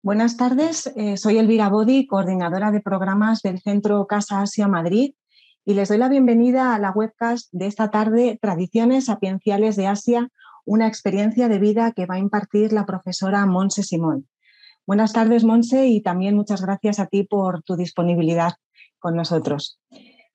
Buenas tardes, eh, soy Elvira Bodi, coordinadora de programas del Centro Casa Asia Madrid y les doy la bienvenida a la webcast de esta tarde Tradiciones Sapienciales de Asia, una experiencia de vida que va a impartir la profesora Monse Simón. Buenas tardes, Monse, y también muchas gracias a ti por tu disponibilidad con nosotros.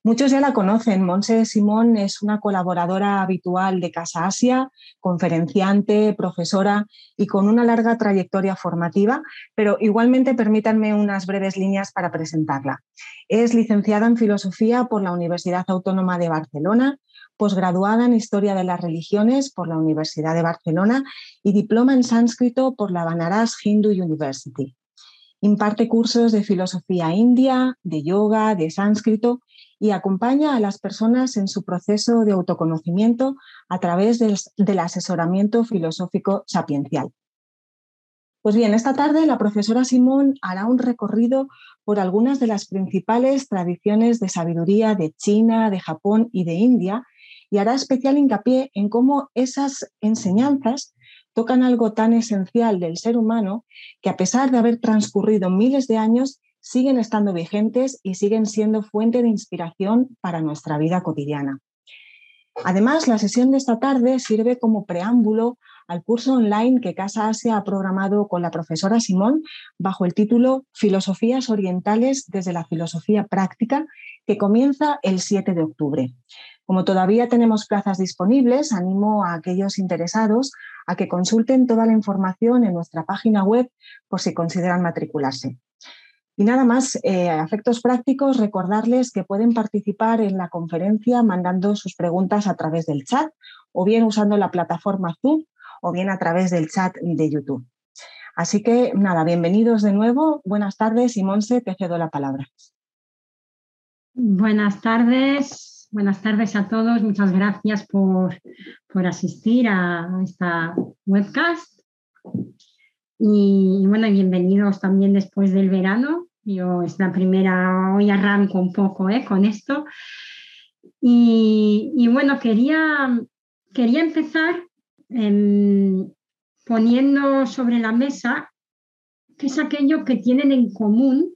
Muchos ya la conocen. Monse Simón es una colaboradora habitual de Casa Asia, conferenciante, profesora y con una larga trayectoria formativa, pero igualmente permítanme unas breves líneas para presentarla. Es licenciada en Filosofía por la Universidad Autónoma de Barcelona, posgraduada en Historia de las Religiones por la Universidad de Barcelona y diploma en sánscrito por la Banaras Hindu University. Imparte cursos de filosofía india, de yoga, de sánscrito y acompaña a las personas en su proceso de autoconocimiento a través del, asesoramiento filosófico sapiencial. Pues bien, esta tarde la profesora Simón hará un recorrido por algunas de las principales tradiciones de sabiduría de China, de Japón y de India y hará especial hincapié en cómo esas enseñanzas tocan algo tan esencial del ser humano que a pesar de haber transcurrido miles de años, siguen estando vigentes y siguen siendo fuente de inspiración para nuestra vida cotidiana. Además, la sesión de esta tarde sirve como preámbulo al curso online que Casa Asia ha programado con la profesora Simón bajo el título Filosofías Orientales desde la Filosofía Práctica, que comienza el 7 de octubre. Como todavía tenemos plazas disponibles, animo a aquellos interesados a que consulten toda la información en nuestra página web por si consideran matricularse. Y nada más, eh, efectos prácticos, recordarles que pueden participar en la conferencia mandando sus preguntas a través del chat o bien usando la plataforma Zoom o bien a través del chat de YouTube. Así que nada, bienvenidos de nuevo. Buenas tardes y Monse, te cedo la palabra. Buenas tardes, buenas tardes a todos. Muchas gracias por, por asistir a esta webcast. Y, bueno, bienvenidos también después del verano. Yo es la primera, hoy arranco un poco ¿eh? con esto. Y, bueno, quería, quería empezar em, poniendo sobre la mesa qué es aquello que tienen en común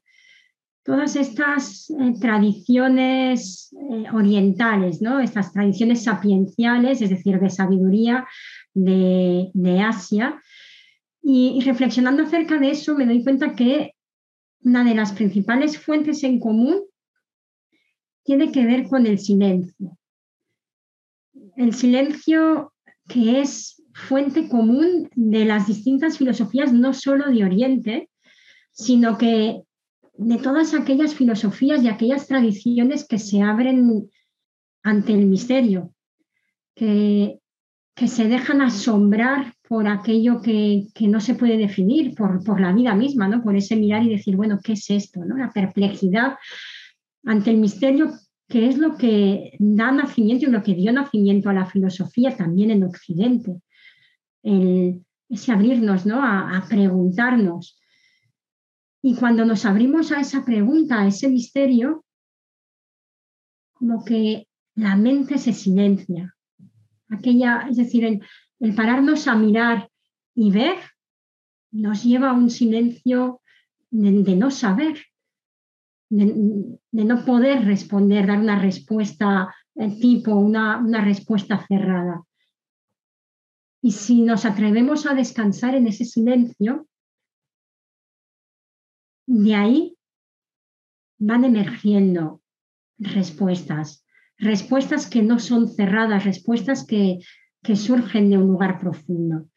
todas estas eh, tradiciones eh, orientales, ¿no? estas tradiciones sapienciales, es decir, de sabiduría de, de Asia, y, reflexionando acerca de eso, me doy cuenta que una de las principales fuentes en común tiene que ver con el silencio. El silencio que es fuente común de las distintas filosofías, no solo de Oriente, sino que de todas aquellas filosofías y aquellas tradiciones que se abren ante el misterio, que, que se dejan asombrar por aquello que, no se puede definir, por, por, la vida misma, ¿no? por ese mirar y decir, bueno, ¿qué es esto? ¿no? La perplejidad ante el misterio, que es lo que da nacimiento y lo que dio nacimiento a la filosofía también en Occidente. El, ese abrirnos ¿no? a, a preguntarnos. Y cuando nos abrimos a esa pregunta, a ese misterio, como que la mente se silencia. Aquella, es decir, el, el pararnos a mirar y ver nos lleva a un silencio de, no saber, de, no poder responder, dar una respuesta tipo, una, una respuesta cerrada. Y si nos atrevemos a descansar en ese silencio, de ahí van emergiendo respuestas, respuestas que no son cerradas, respuestas que, que surgen de un lugar profundo.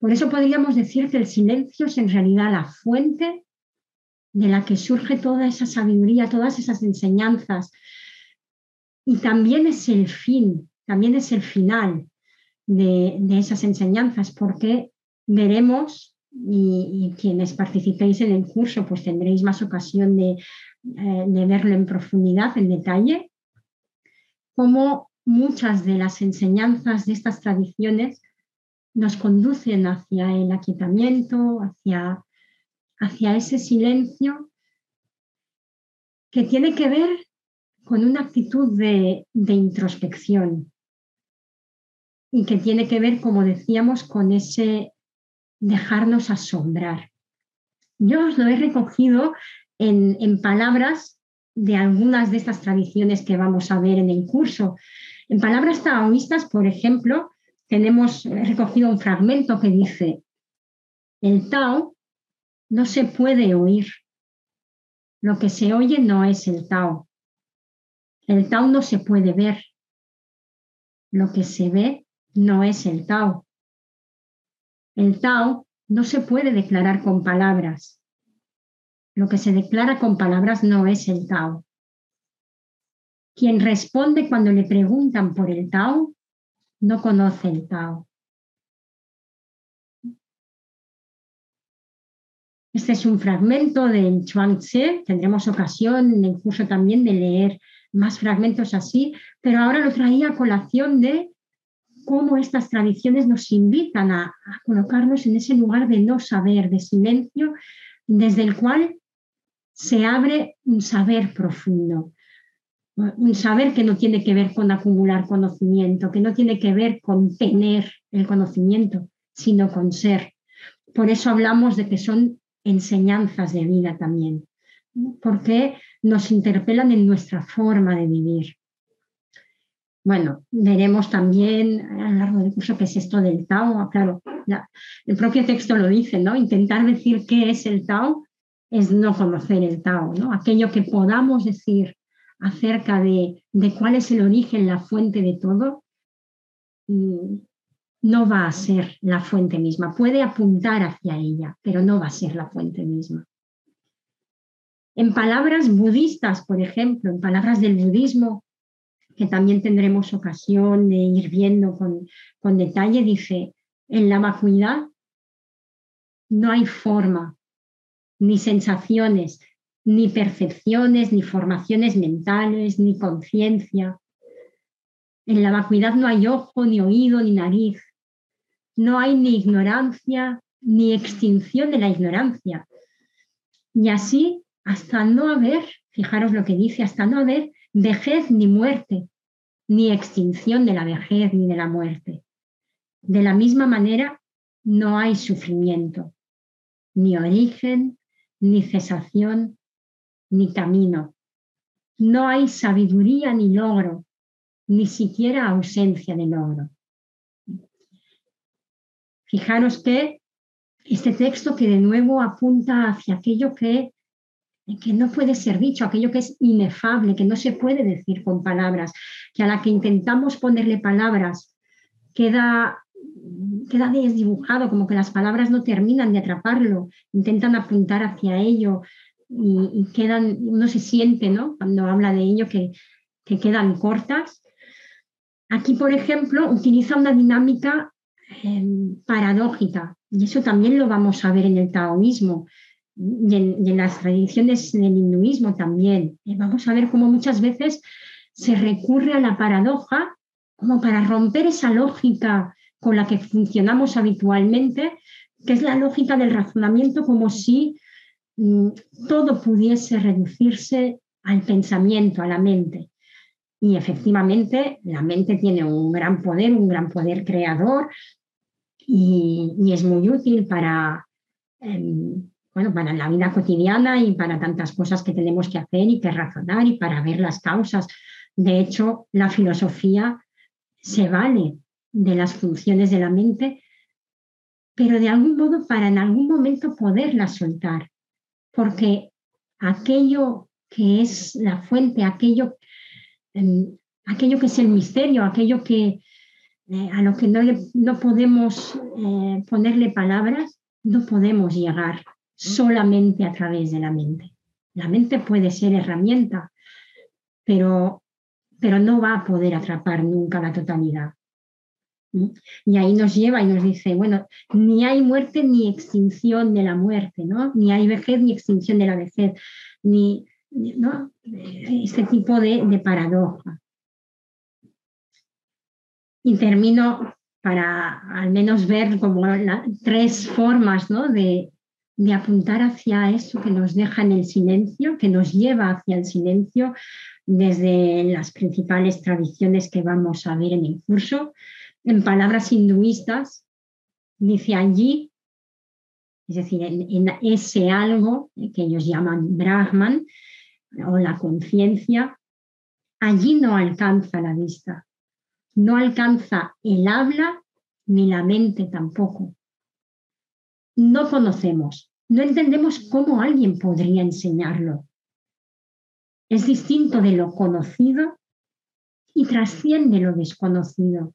Por eso podríamos decir que el silencio es en realidad la fuente de la que surge toda esa sabiduría, todas esas enseñanzas. Y también es el fin, también es el final de, esas enseñanzas, porque veremos, y, quienes participéis en el curso, pues tendréis más ocasión de, eh, de verlo en profundidad, en detalle, cómo muchas de las enseñanzas de estas tradiciones nos conducen hacia el aquietamiento, hacia, hacia ese silencio que tiene que ver con una actitud de, de introspección y que tiene que ver, como decíamos, con ese dejarnos asombrar, Yo os lo he recogido en, en palabras de algunas de estas tradiciones que vamos a ver en el curso. En palabras taoístas, por ejemplo, tenemos recogido un fragmento que dice, el Tao no se puede oír. Lo que se oye no es el Tao. El Tao no se puede ver. Lo que se ve no es el Tao. El Tao no se puede declarar con palabras. Lo que se declara con palabras no es el Tao. Quien responde cuando le preguntan por el Tao no conoce el Tao. Este es un fragmento del Chuang Tse. Tendremos ocasión en el curso también de leer más fragmentos así, pero ahora lo traía a colación de cómo estas tradiciones nos invitan a, a, colocarnos en ese lugar de no saber, de silencio, desde el cual se abre un saber profundo, un saber que no tiene que ver con acumular conocimiento, que no tiene que ver con tener el conocimiento, sino con ser. Por eso hablamos de que son enseñanzas de vida también, porque nos interpelan en nuestra forma de vivir. Bueno, veremos también a lo largo del curso qué es esto del Tao. Claro, el propio texto lo dice, ¿no? Intentar decir qué es el Tao es no conocer el Tao, ¿no? Aquello que podamos decir acerca de, de cuál es el origen, la fuente de todo, mm, no va a ser la fuente misma. Puede apuntar hacia ella, pero no va a ser la fuente misma. En palabras budistas, por ejemplo, en palabras del budismo, que también tendremos ocasión de ir viendo con, con detalle, dice, en la vacuidad no hay forma, ni sensaciones, ni percepciones, ni formaciones mentales, ni conciencia. En la vacuidad no hay ojo, ni oído, ni nariz. No hay ni ignorancia, ni extinción de la ignorancia. Y así, hasta no haber, fijaros lo que dice, hasta no haber vejez ni muerte, ni extinción de la vejez ni de la muerte. De la misma manera, no hay sufrimiento, ni origen, ni cesación, ni camino. No hay sabiduría ni logro, ni siquiera ausencia de logro. Fijaros que este texto que de nuevo apunta hacia aquello que, que no puede ser dicho, aquello que es inefable, que no se puede decir con palabras, que a la que intentamos ponerle palabras queda, queda desdibujado, como que las palabras no terminan de atraparlo, intentan apuntar hacia ello y, quedan, uno se siente, ¿no? Cuando habla de ello, que, que quedan cortas. Aquí, por ejemplo, utiliza una dinámica Em, paradójica. Y eso también lo vamos a ver en el taoísmo y en, las tradiciones del hinduismo también. Eh, vamos a ver cómo muchas veces se recurre a la paradoja como para romper esa lógica con la que funcionamos habitualmente, que es la lógica del razonamiento como si todo pudiese reducirse al pensamiento, a la mente. Y efectivamente, la mente tiene un gran poder, un gran poder creador, y, es muy útil para, em, bueno, para la vida cotidiana y para tantas cosas que tenemos que hacer y que razonar y para ver las causas. De hecho, la filosofía se vale de las funciones de la mente, pero de algún modo para en algún momento poderla soltar, porque aquello que es la fuente, aquello, em, aquello que es el misterio, aquello que, eh, a lo que no, no podemos eh, ponerle palabras, no podemos llegar solamente a través de la mente. La mente puede ser herramienta, pero, pero no va a poder atrapar nunca la totalidad. Y ahí nos lleva y nos dice, bueno, ni hay muerte ni extinción de la muerte, ¿no? Ni hay vejez ni extinción de la vejez, ni, ¿no? Este tipo de, de paradoja. Y termino para al menos ver como tres formas ¿no? de, de apuntar hacia eso que nos deja en el silencio, que nos lleva hacia el silencio desde las principales tradiciones que vamos a ver en el curso. En palabras hinduistas, dice allí, es decir, en, ese algo que ellos llaman Brahman o la conciencia, allí no alcanza la vista, no alcanza el habla ni la mente tampoco. No conocemos, no entendemos cómo alguien podría enseñarlo. Es distinto de lo conocido y trasciende lo desconocido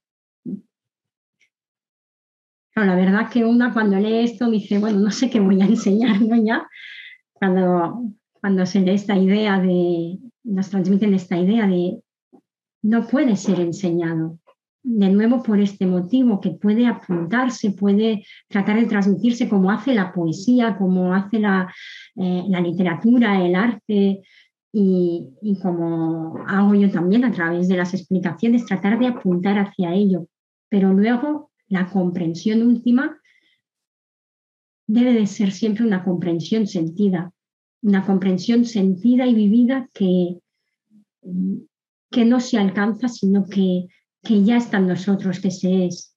la verdad que una cuando lee esto dice, bueno, no sé qué voy a enseñar, ¿no? Ya, cuando, cuando se lee esta idea de, nos transmiten esta idea de no puede ser enseñado. De nuevo por este motivo, que puede apuntarse, puede tratar de transmitirse como hace la poesía, como hace la, eh, la literatura, el arte, y, y, como hago yo también a través de las explicaciones, tratar de apuntar hacia ello. Pero luego la comprensión última debe de ser siempre una comprensión sentida, una comprensión sentida y vivida que, que no se alcanza, sino que, que ya está en nosotros, que se es.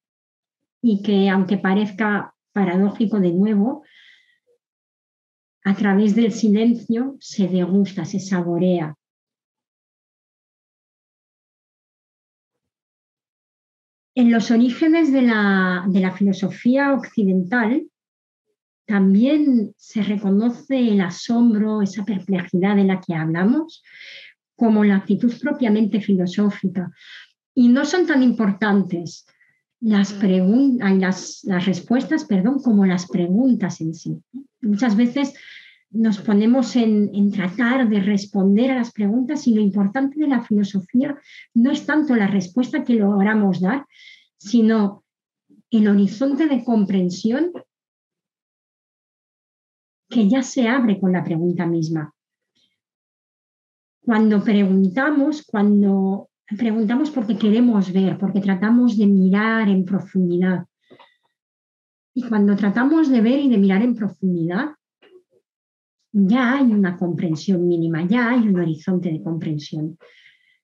Y que aunque parezca paradójico de nuevo, a través del silencio se degusta, se saborea, En los orígenes de la, filosofía occidental también se reconoce el asombro, esa perplejidad de la que hablamos, como la actitud propiamente filosófica. Y no son tan importantes las, las, las respuestas perdón, como las preguntas en sí. Muchas veces nos ponemos en, tratar de responder a las preguntas y lo importante de la filosofía no es tanto la respuesta que logramos dar, sino el horizonte de comprensión que ya se abre con la pregunta misma. Cuando preguntamos, cuando preguntamos porque queremos ver, porque tratamos de mirar en profundidad. Y cuando tratamos de ver y de mirar en profundidad, ya hay una comprensión mínima, ya hay un horizonte de comprensión.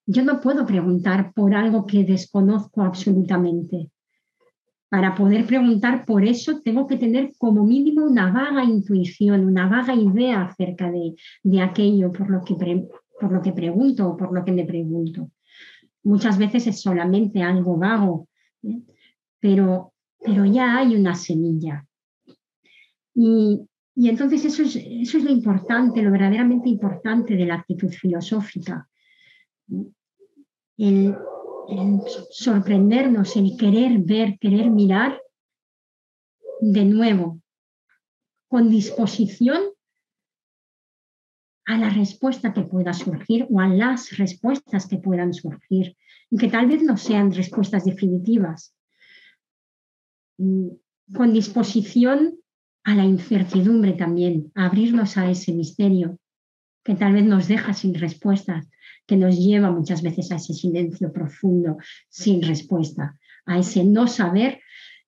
Yo no puedo preguntar por algo que desconozco absolutamente. Para poder preguntar por eso, tengo que tener como mínimo una vaga intuición, una vaga idea acerca de, aquello por lo, que por lo que pregunto o por lo que me pregunto. Muchas veces es solamente algo vago, ¿eh? pero, pero ya hay una semilla. Y, y entonces eso es, eso es lo importante, lo verdaderamente importante de la actitud filosófica. El, sorprendernos, el querer ver, querer mirar de nuevo, con disposición a la respuesta que pueda surgir o a las respuestas que puedan surgir y que tal vez no sean respuestas definitivas. Mm, con disposición a la incertidumbre también, abrirnos a ese misterio que tal vez nos deja sin respuestas, que nos lleva muchas veces a ese silencio profundo sin respuesta, a ese no saber,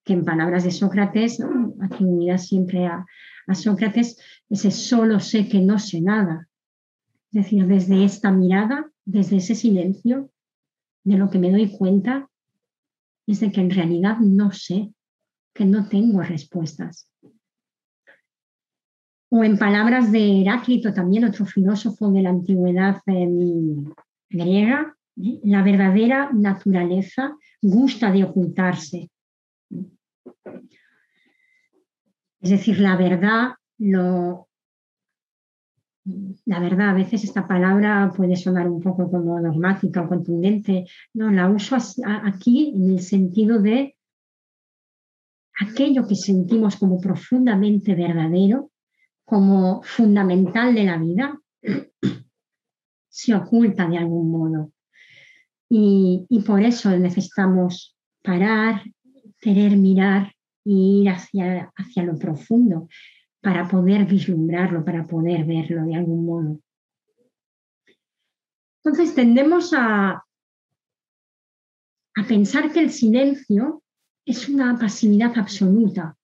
que en palabras de Sócrates, atribuidas siempre a, a Sócrates, ese solo sé que no sé nada. Es decir, desde esta mirada, desde ese silencio, de lo que me doy cuenta es de que en realidad no sé, que no tengo respuestas. O en palabras de Heráclito, también otro filósofo de la antigüedad em, griega, ¿eh? la verdadera naturaleza gusta de ocultarse. Es decir, la verdad, la verdad, a veces esta palabra puede sonar un poco como dogmática o contundente. No, la uso aquí en el sentido de aquello que sentimos como profundamente verdadero, como fundamental de la vida se oculta de algún modo. Y, por eso necesitamos parar, querer mirar e ir hacia, hacia lo profundo para poder vislumbrarlo, para poder verlo de algún modo. Entonces tendemos a, a pensar que el silencio es una pasividad absoluta,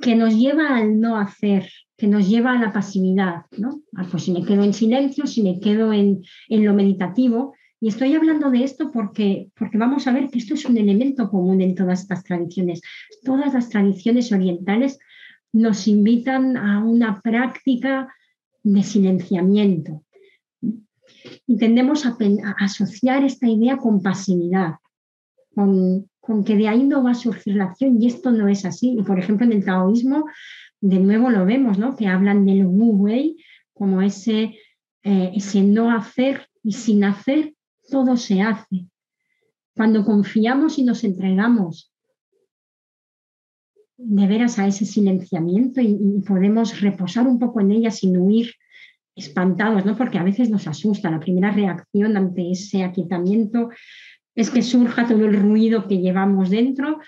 que nos lleva al no hacer, que nos lleva a la pasividad, ¿no? Ah, pues si me quedo en silencio, si me quedo en, lo meditativo, y estoy hablando de esto porque, porque vamos a ver que esto es un elemento común en todas estas tradiciones. Todas las tradiciones orientales nos invitan a una práctica de silenciamiento. Y tendemos a, asociar esta idea con pasividad, con, con, que de ahí no va a surgir la acción y esto no es así. Y por ejemplo en el taoísmo, de nuevo lo vemos, ¿no? que hablan del wu wei como ese, eh, ese no hacer y sin hacer todo se hace. Cuando confiamos y nos entregamos de veras a ese silenciamiento y, podemos reposar un poco en ella sin huir espantados, ¿no? Porque a veces nos asusta. La primera reacción ante ese aquietamiento es que surja todo el ruido que llevamos dentro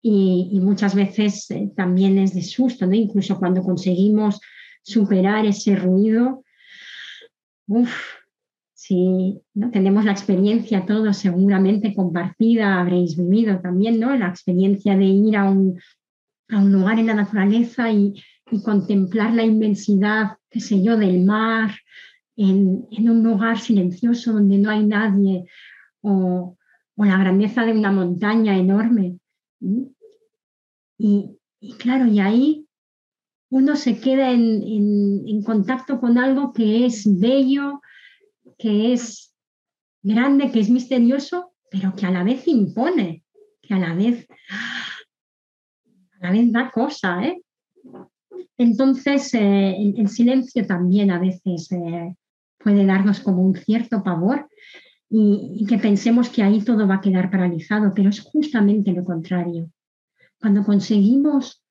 y, muchas veces eh, también es de susto, ¿no? Incluso cuando conseguimos superar ese ruido, uff, si ¿no? tenemos la experiencia todos seguramente compartida, habréis vivido también, ¿no? La experiencia de ir a un, a un lugar en la naturaleza y, contemplar la inmensidad, qué sé yo, del mar, en, un lugar silencioso donde no hay nadie, o, la grandeza de una montaña enorme. Y, claro, y ahí uno se queda en, contacto con algo que es bello, que es grande, que es misterioso, pero que a la vez impone, que a la vez la vez da cosa, ¿eh? Entonces, eh, el, silencio también a veces eh, puede darnos como un cierto pavor y, que pensemos que ahí todo va a quedar paralizado, pero es justamente lo contrario. Cuando conseguimos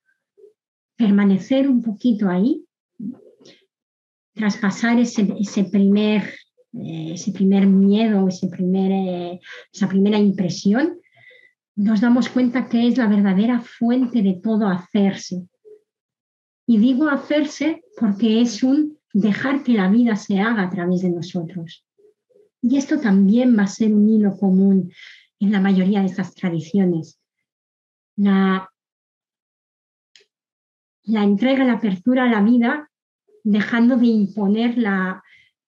permanecer un poquito ahí, traspasar ese, ese primer, ese primer miedo, ese primer, esa primera impresión, nos damos cuenta que es la verdadera fuente de todo hacerse. Y digo hacerse porque es un dejar que la vida se haga a través de nosotros. Y esto también va a ser un hilo común en la mayoría de estas tradiciones. La, entrega, la apertura a la vida, dejando de imponer la,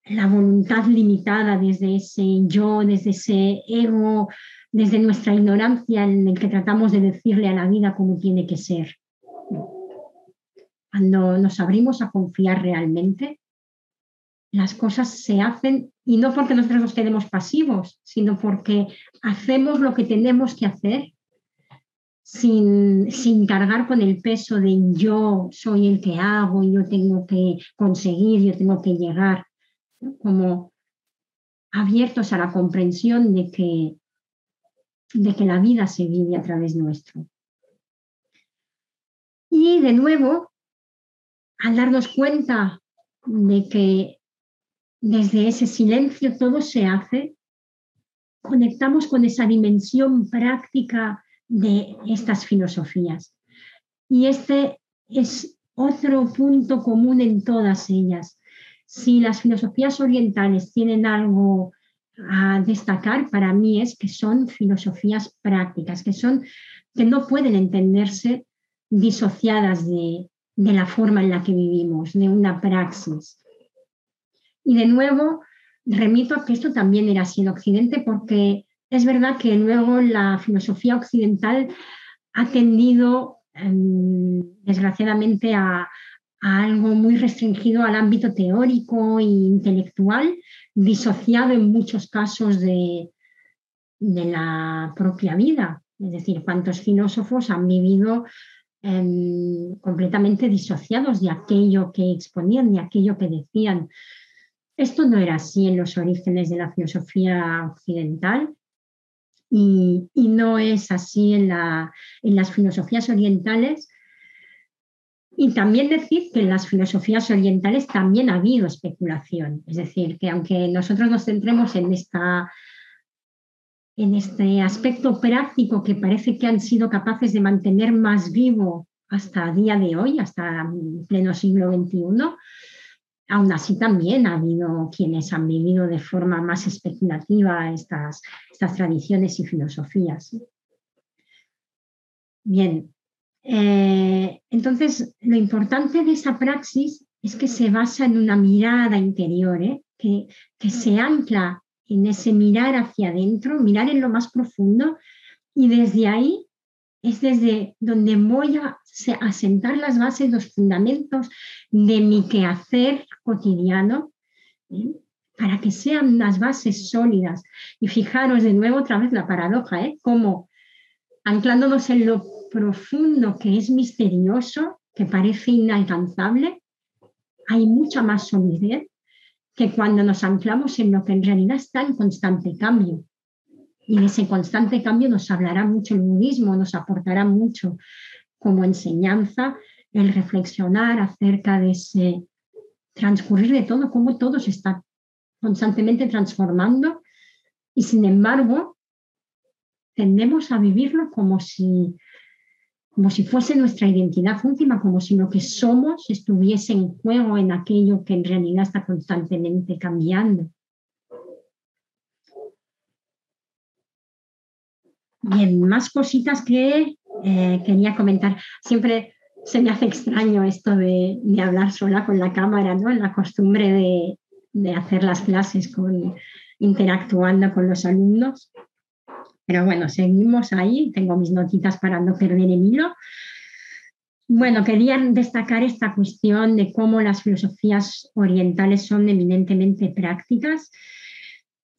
la voluntad limitada desde ese yo, desde ese ego desde nuestra ignorancia en el que tratamos de decirle a la vida cómo tiene que ser. Cuando nos abrimos a confiar realmente, las cosas se hacen y no porque nosotros nos quedemos pasivos, sino porque hacemos lo que tenemos que hacer sin, sin cargar con el peso de yo soy el que hago, yo tengo que conseguir, yo tengo que llegar, como abiertos a la comprensión de que de que la vida se vive a través nuestro. Y de nuevo, al darnos cuenta de que desde ese silencio todo se hace, conectamos con esa dimensión práctica de estas filosofías. Y este es otro punto común en todas ellas. Si las filosofías orientales tienen algo a destacar para mí es que son filosofías prácticas, que, son, que no pueden entenderse disociadas de, de la forma en la que vivimos, de una praxis. Y de nuevo, remito a que esto también era así en Occidente, porque es verdad que luego la filosofía occidental ha tendido, em, desgraciadamente, a, algo muy restringido al ámbito teórico e intelectual, disociado en muchos casos de, de la propia vida. Es decir, cuántos filósofos han vivido em, completamente disociados de aquello que exponían, de aquello que decían. Esto no era así en los orígenes de la filosofía occidental y, no es así en, en las filosofías orientales. Y también decir que en las filosofías orientales también ha habido especulación, es decir, que aunque nosotros nos centremos en, esta, en este aspecto práctico que parece que han sido capaces de mantener más vivo hasta día de hoy, hasta pleno siglo XXI, aún así también ha habido quienes han vivido de forma más especulativa estas, tradiciones y filosofías. Bien, eh, entonces, lo importante de esa praxis es que se basa en una mirada interior, ¿eh? que, que se ancla en ese mirar hacia adentro, mirar en lo más profundo y desde ahí es desde donde voy a asentar las bases, los fundamentos de mi quehacer cotidiano, ¿eh? para que sean unas bases sólidas. Y fijaros de nuevo otra vez la paradoja, ¿eh? como anclándonos en lo profundo que es misterioso, que parece inalcanzable, hay mucha más solidez que cuando nos anclamos en lo que en realidad está en constante cambio. Y de ese constante cambio nos hablará mucho el budismo, nos aportará mucho como enseñanza el reflexionar acerca de ese transcurrir de todo, cómo todo se está constantemente transformando y sin embargo tendemos a vivirlo como si como si fuese nuestra identidad última, como si lo que somos estuviese en juego en aquello que en realidad está constantemente cambiando. Bien, más cositas que eh, quería comentar. Siempre se me hace extraño esto de, hablar sola con la cámara, ¿no? La costumbre de, de hacer las clases con, interactuando con los alumnos. Pero bueno, seguimos ahí, tengo mis notitas para no perder el hilo. Bueno, quería destacar esta cuestión de cómo las filosofías orientales son eminentemente prácticas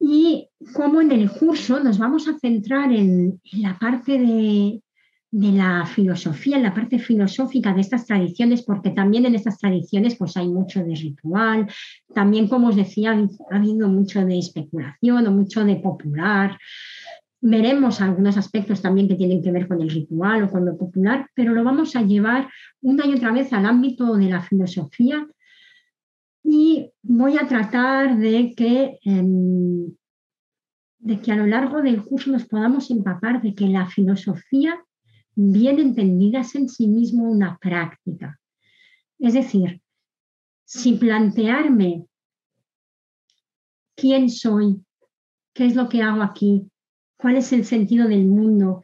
y cómo en el curso nos vamos a centrar en, la parte de, de, la filosofía, en la parte filosófica de estas tradiciones, porque también en estas tradiciones pues hay mucho de ritual, también como os decía, ha habido mucho de especulación o mucho de popular, Veremos algunos aspectos también que tienen que ver con el ritual o con lo popular, pero lo vamos a llevar una y otra vez al ámbito de la filosofía y voy a tratar de que, em, que a lo largo del curso nos podamos empapar de que la filosofía, bien entendida, es en sí mismo una práctica. Es decir, si plantearme quién soy, qué es lo que hago aquí, cuál es el sentido del mundo,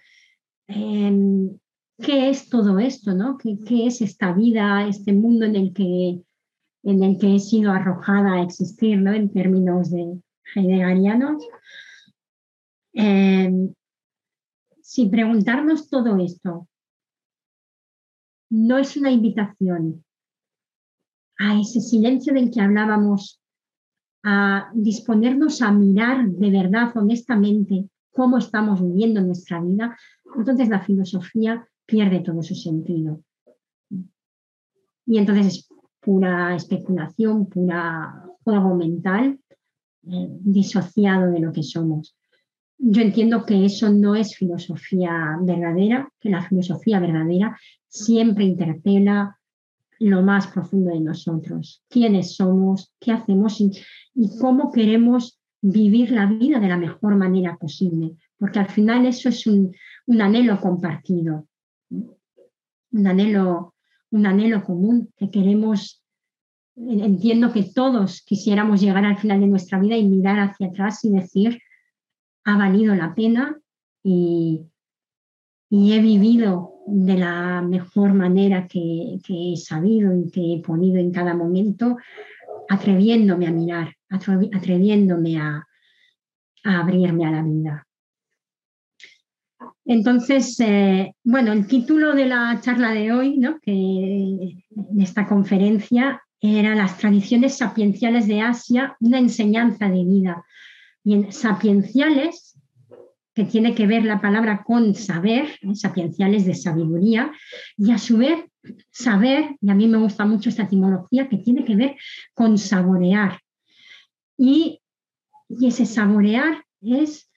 em, qué es todo esto, ¿no? ¿Qué, es esta vida, este mundo en el que, en el que he sido arrojada a existir, ¿no? En términos de heideggerianos. Em, si preguntarnos todo esto no es una invitación a ese silencio del que hablábamos, a disponernos a mirar de verdad, honestamente, cómo estamos viviendo nuestra vida, entonces la filosofía pierde todo su sentido. Y entonces es pura especulación, pura juego mental, eh, disociado de lo que somos. Yo entiendo que eso no es filosofía verdadera, que la filosofía verdadera siempre interpela lo más profundo de nosotros, quiénes somos, qué hacemos y cómo queremos vivir la vida de la mejor manera posible, porque al final eso es un, anhelo compartido, un anhelo, un anhelo común que queremos, entiendo que todos quisiéramos llegar al final de nuestra vida y mirar hacia atrás y decir, ha valido la pena y, he vivido de la mejor manera que, he sabido y que he ponido en cada momento, atreviéndome a mirar atreviéndome a, abrirme a la vida. Entonces, eh, bueno, el título de la charla de hoy, ¿no? que en esta conferencia, era Las tradiciones sapienciales de Asia, una enseñanza de vida. Bien, sapienciales, que tiene que ver la palabra con saber, ¿eh? sapienciales de sabiduría, y a su vez saber, y a mí me gusta mucho esta etimología, que tiene que ver con saborear, y, ese saborear es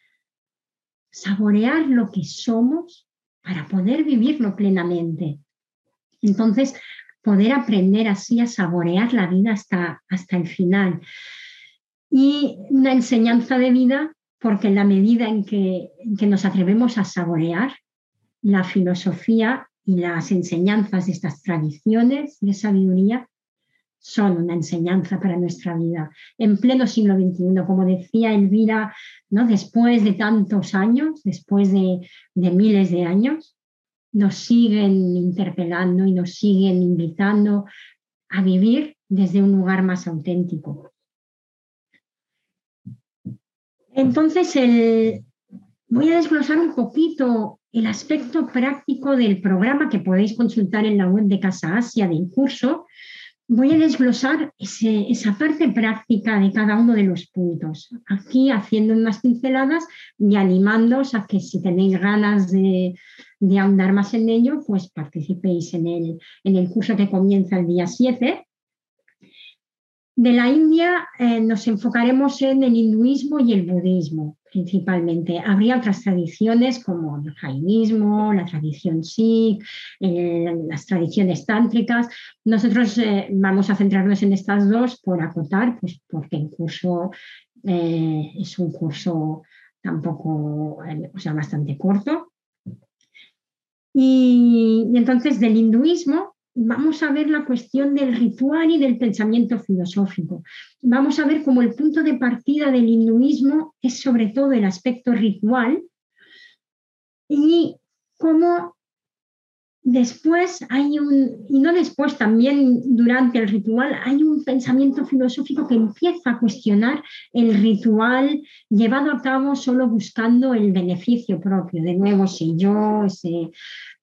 saborear lo que somos para poder vivirlo plenamente. Entonces, poder aprender así a saborear la vida hasta, hasta el final. Y una enseñanza de vida, porque en la medida en que, en que nos atrevemos a saborear la filosofía y las enseñanzas de estas tradiciones de sabiduría, son una enseñanza para nuestra vida. En pleno siglo XXI, como decía Elvira, ¿no? después de tantos años, después de, miles de años, nos siguen interpelando y nos siguen invitando a vivir desde un lugar más auténtico. Entonces, voy a desglosar un poquito el aspecto práctico del programa que podéis consultar en la web de Casa Asia del curso, voy a desglosar esa parte práctica de cada uno de los puntos. Aquí haciendo unas pinceladas y animándoos a que si tenéis ganas de, ahondar más en ello, pues participéis en el, en el curso que comienza el día 7 de la India eh, nos enfocaremos en el hinduismo y el budismo principalmente. Habría otras tradiciones como el jainismo, la tradición sikh, eh, las tradiciones tántricas. Nosotros eh, vamos a centrarnos en estas dos por acotar, pues porque el curso es un curso tampoco, o sea, bastante corto. y entonces del hinduismo vamos a ver la cuestión del ritual y del pensamiento filosófico. Vamos a ver cómo el punto de partida del hinduismo es sobre todo el aspecto ritual y cómo después hay un, y no después, también durante el ritual, hay un pensamiento filosófico que empieza a cuestionar el ritual llevado a cabo solo buscando el beneficio propio. De nuevo, si yo,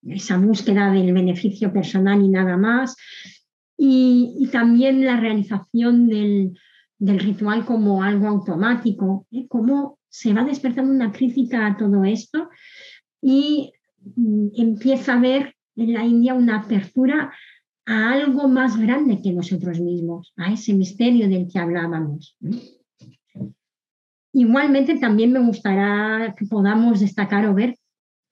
esa búsqueda del beneficio personal y nada más. Y, también la realización del, ritual como algo automático, ¿eh? cómo se va despertando una crítica a todo esto y mm, empieza a ver en la India una apertura a algo más grande que nosotros mismos, a ese misterio del que hablábamos. Igualmente también me gustaría que podamos destacar o ver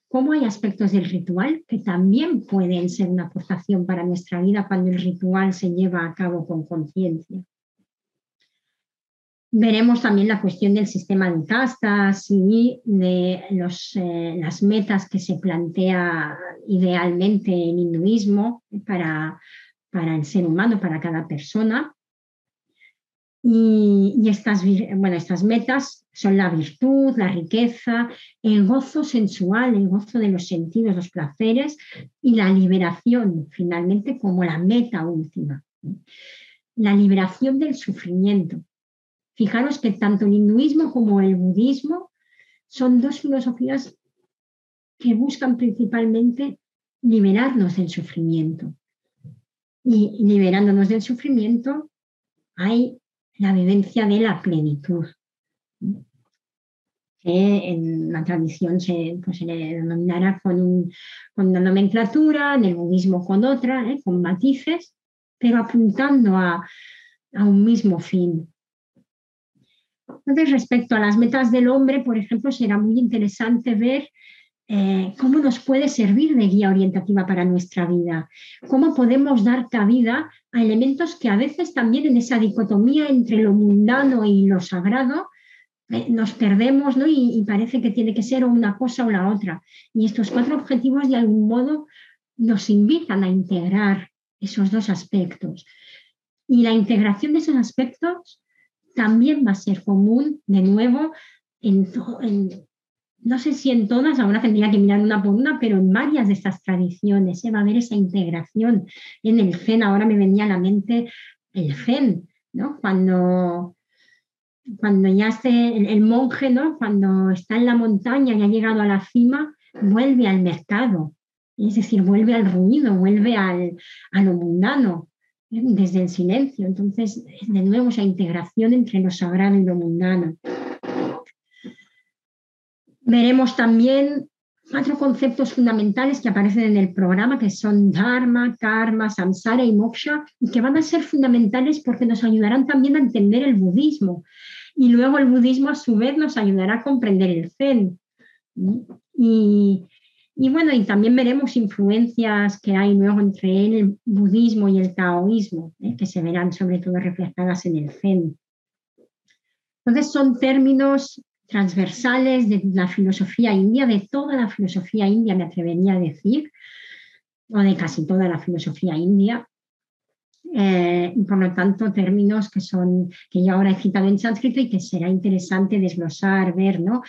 cómo hay aspectos del ritual que también pueden ser una aportación para nuestra vida cuando el ritual se lleva a cabo con conciencia. Veremos también la cuestión del sistema de castas y de eh, las metas que se plantea idealmente en hinduismo para, para el ser humano, para cada persona. Y, estas, bueno, estas metas son la virtud, la riqueza, el gozo sensual, el gozo de los sentidos, los placeres y la liberación, finalmente, como la meta última. La liberación del sufrimiento. Fijaros que tanto el hinduismo como el budismo son dos filosofías que buscan principalmente liberarnos del sufrimiento. Y liberándonos del sufrimiento hay la vivencia de la plenitud, que en la tradición se, pues, le denominará con, una nomenclatura, en el budismo con otra, ¿eh? con matices, pero apuntando a, un mismo fin. Entonces, respecto a las metas del hombre, por ejemplo, será muy interesante ver eh, cómo nos puede servir de guía orientativa para nuestra vida, cómo podemos dar cabida a elementos que a veces también en esa dicotomía entre lo mundano y lo sagrado eh, nos perdemos ¿no? y, parece que tiene que ser una cosa o la otra. Y estos cuatro objetivos de algún modo nos invitan a integrar esos dos aspectos. Y la integración de esos aspectos también va a ser común, de nuevo, en, no sé si en todas, ahora tendría que mirar una por una, pero en varias de estas tradiciones ¿eh? va a haber esa integración. En el Zen ahora me venía a la mente el Zen, ¿no? Cuando, cuando ya esté el, monje, ¿no? Cuando está en la montaña y ha llegado a la cima, vuelve al mercado, es decir, vuelve al ruido, vuelve al, a lo mundano. Desde el silencio. Entonces, de nuevo, esa integración entre lo sagrado y lo mundano. Veremos también cuatro conceptos fundamentales que aparecen en el programa, que son Dharma, Karma, Samsara y Moksha, y que van a ser fundamentales porque nos ayudarán también a entender el budismo. Y luego el budismo a su vez nos ayudará a comprender el Zen. Bueno, y también veremos influencias que hay luego entre el budismo y el taoísmo, ¿eh? que se verán sobre todo reflejadas en el Zen. Entonces son términos transversales de la filosofía india, de toda la filosofía india, me atrevería a decir, o de casi toda la filosofía india. Eh, y por lo tanto, términos que son, que yo ahora he citado en sánscrito y que será interesante desglosar, ver, ¿no?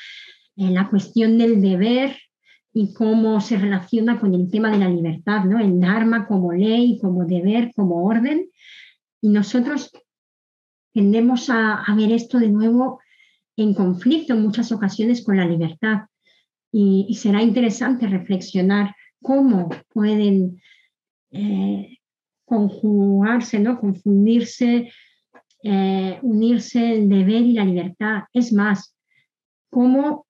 Eh, la cuestión del deber y cómo se relaciona con el tema de la libertad, ¿no? El Dharma como ley, como deber, como orden. Y nosotros tendemos a, a ver esto de nuevo en conflicto en muchas ocasiones con la libertad. y, será interesante reflexionar cómo pueden eh, conjugarse, ¿no? confundirse, eh, unirse el deber y la libertad. Es más, cómo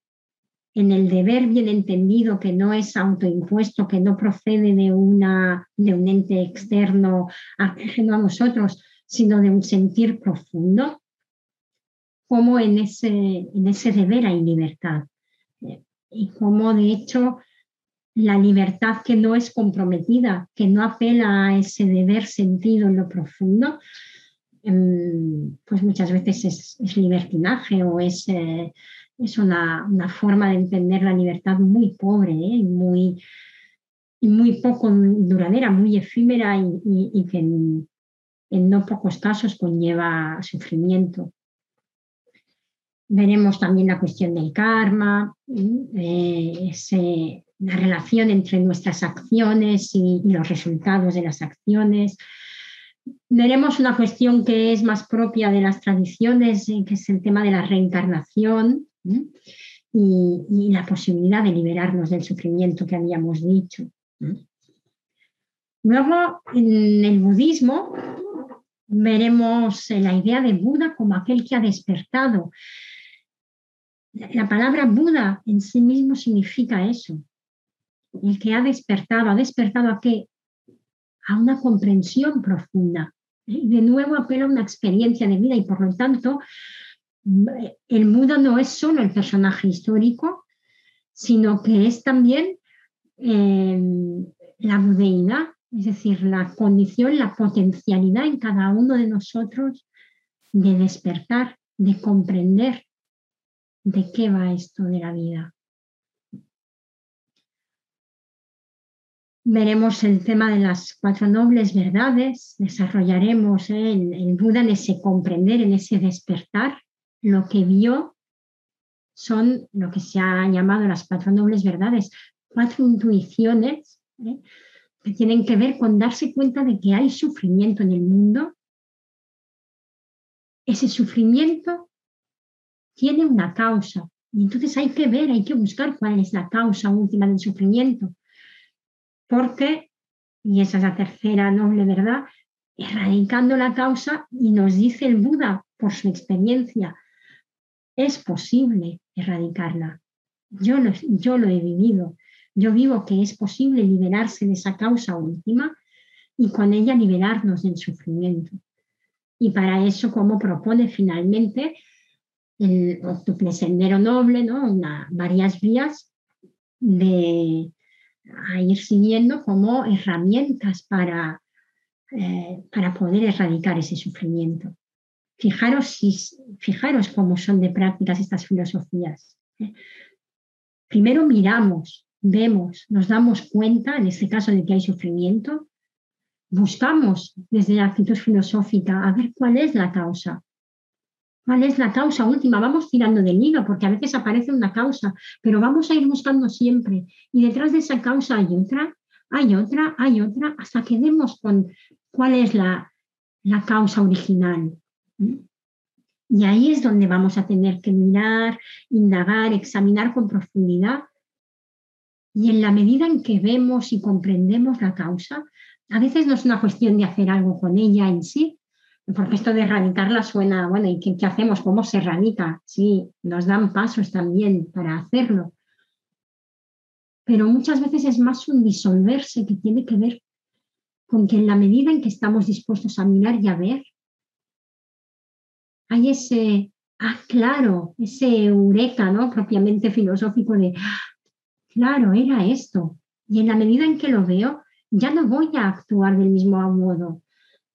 en el deber bien entendido, que no es autoimpuesto, que no procede de, una, de un ente externo ajeno a nosotros, sino de un sentir profundo, como en ese, en ese deber hay libertad. Y como de hecho la libertad que no es comprometida, que no apela a ese deber sentido en lo profundo, em, pues muchas veces es, libertinaje o es, eh, es una, forma de entender la libertad muy pobre ¿eh? y, muy, muy poco duradera, muy efímera y, que en, no pocos casos conlleva sufrimiento. Veremos también la cuestión del karma, eh, la relación entre nuestras acciones y, los resultados de las acciones. Veremos una cuestión que es más propia de las tradiciones, eh, que es el tema de la reencarnación y, la posibilidad de liberarnos del sufrimiento que habíamos dicho. Luego, en el budismo, veremos la idea de Buda como aquel que ha despertado. La palabra Buda en sí mismo significa eso, el que ha despertado, ha despertado a qué? A una comprensión profunda. Y de nuevo apela a una experiencia de vida y por lo tanto el Buda no es solo el personaje histórico, sino que es también eh, la budeidad, es decir, la condición, la potencialidad en cada uno de nosotros de despertar, de comprender de qué va esto de la vida. Veremos el tema de las cuatro nobles verdades, desarrollaremos ¿eh? el, el Buda en ese comprender, en ese despertar, lo que vio son lo que se ha llamado las cuatro nobles verdades, cuatro intuiciones ¿eh? que tienen que ver con darse cuenta de que hay sufrimiento en el mundo. Ese sufrimiento tiene una causa y entonces hay que ver, hay que buscar cuál es la causa última del sufrimiento. Porque, y esa es la tercera noble verdad, erradicando la causa y nos dice el Buda por su experiencia, es posible erradicarla. Yo lo, he vivido. Yo vivo que es posible liberarse de esa causa última y con ella liberarnos del sufrimiento. Y para eso, como propone finalmente el octuple sendero noble, ¿no? Varias vías de ir siguiendo como herramientas para, eh, para poder erradicar ese sufrimiento. Fijaros, cómo son de prácticas estas filosofías. ¿eh? Primero miramos, vemos, nos damos cuenta, en este caso, de que hay sufrimiento, buscamos desde la actitud filosófica a ver cuál es la causa. ¿Cuál es la causa última? Vamos tirando del hilo porque a veces aparece una causa, pero vamos a ir buscando siempre. Y detrás de esa causa hay otra, hay otra, hay otra, hasta que demos con cuál es la causa original. Y ahí es donde vamos a tener que mirar, indagar, examinar con profundidad. Y en la medida en que vemos y comprendemos la causa, a veces no es una cuestión de hacer algo con ella en sí, porque esto de erradicarla suena, bueno, ¿y qué, hacemos? ¿Cómo se erradica? Sí, nos dan pasos también para hacerlo. Pero muchas veces es más un disolverse que tiene que ver con que en la medida en que estamos dispuestos a mirar y a ver, hay ese, ah, claro, ese eureka, ¿no? Propiamente filosófico de, claro, era esto. Y en la medida en que lo veo, ya no voy a actuar del mismo modo.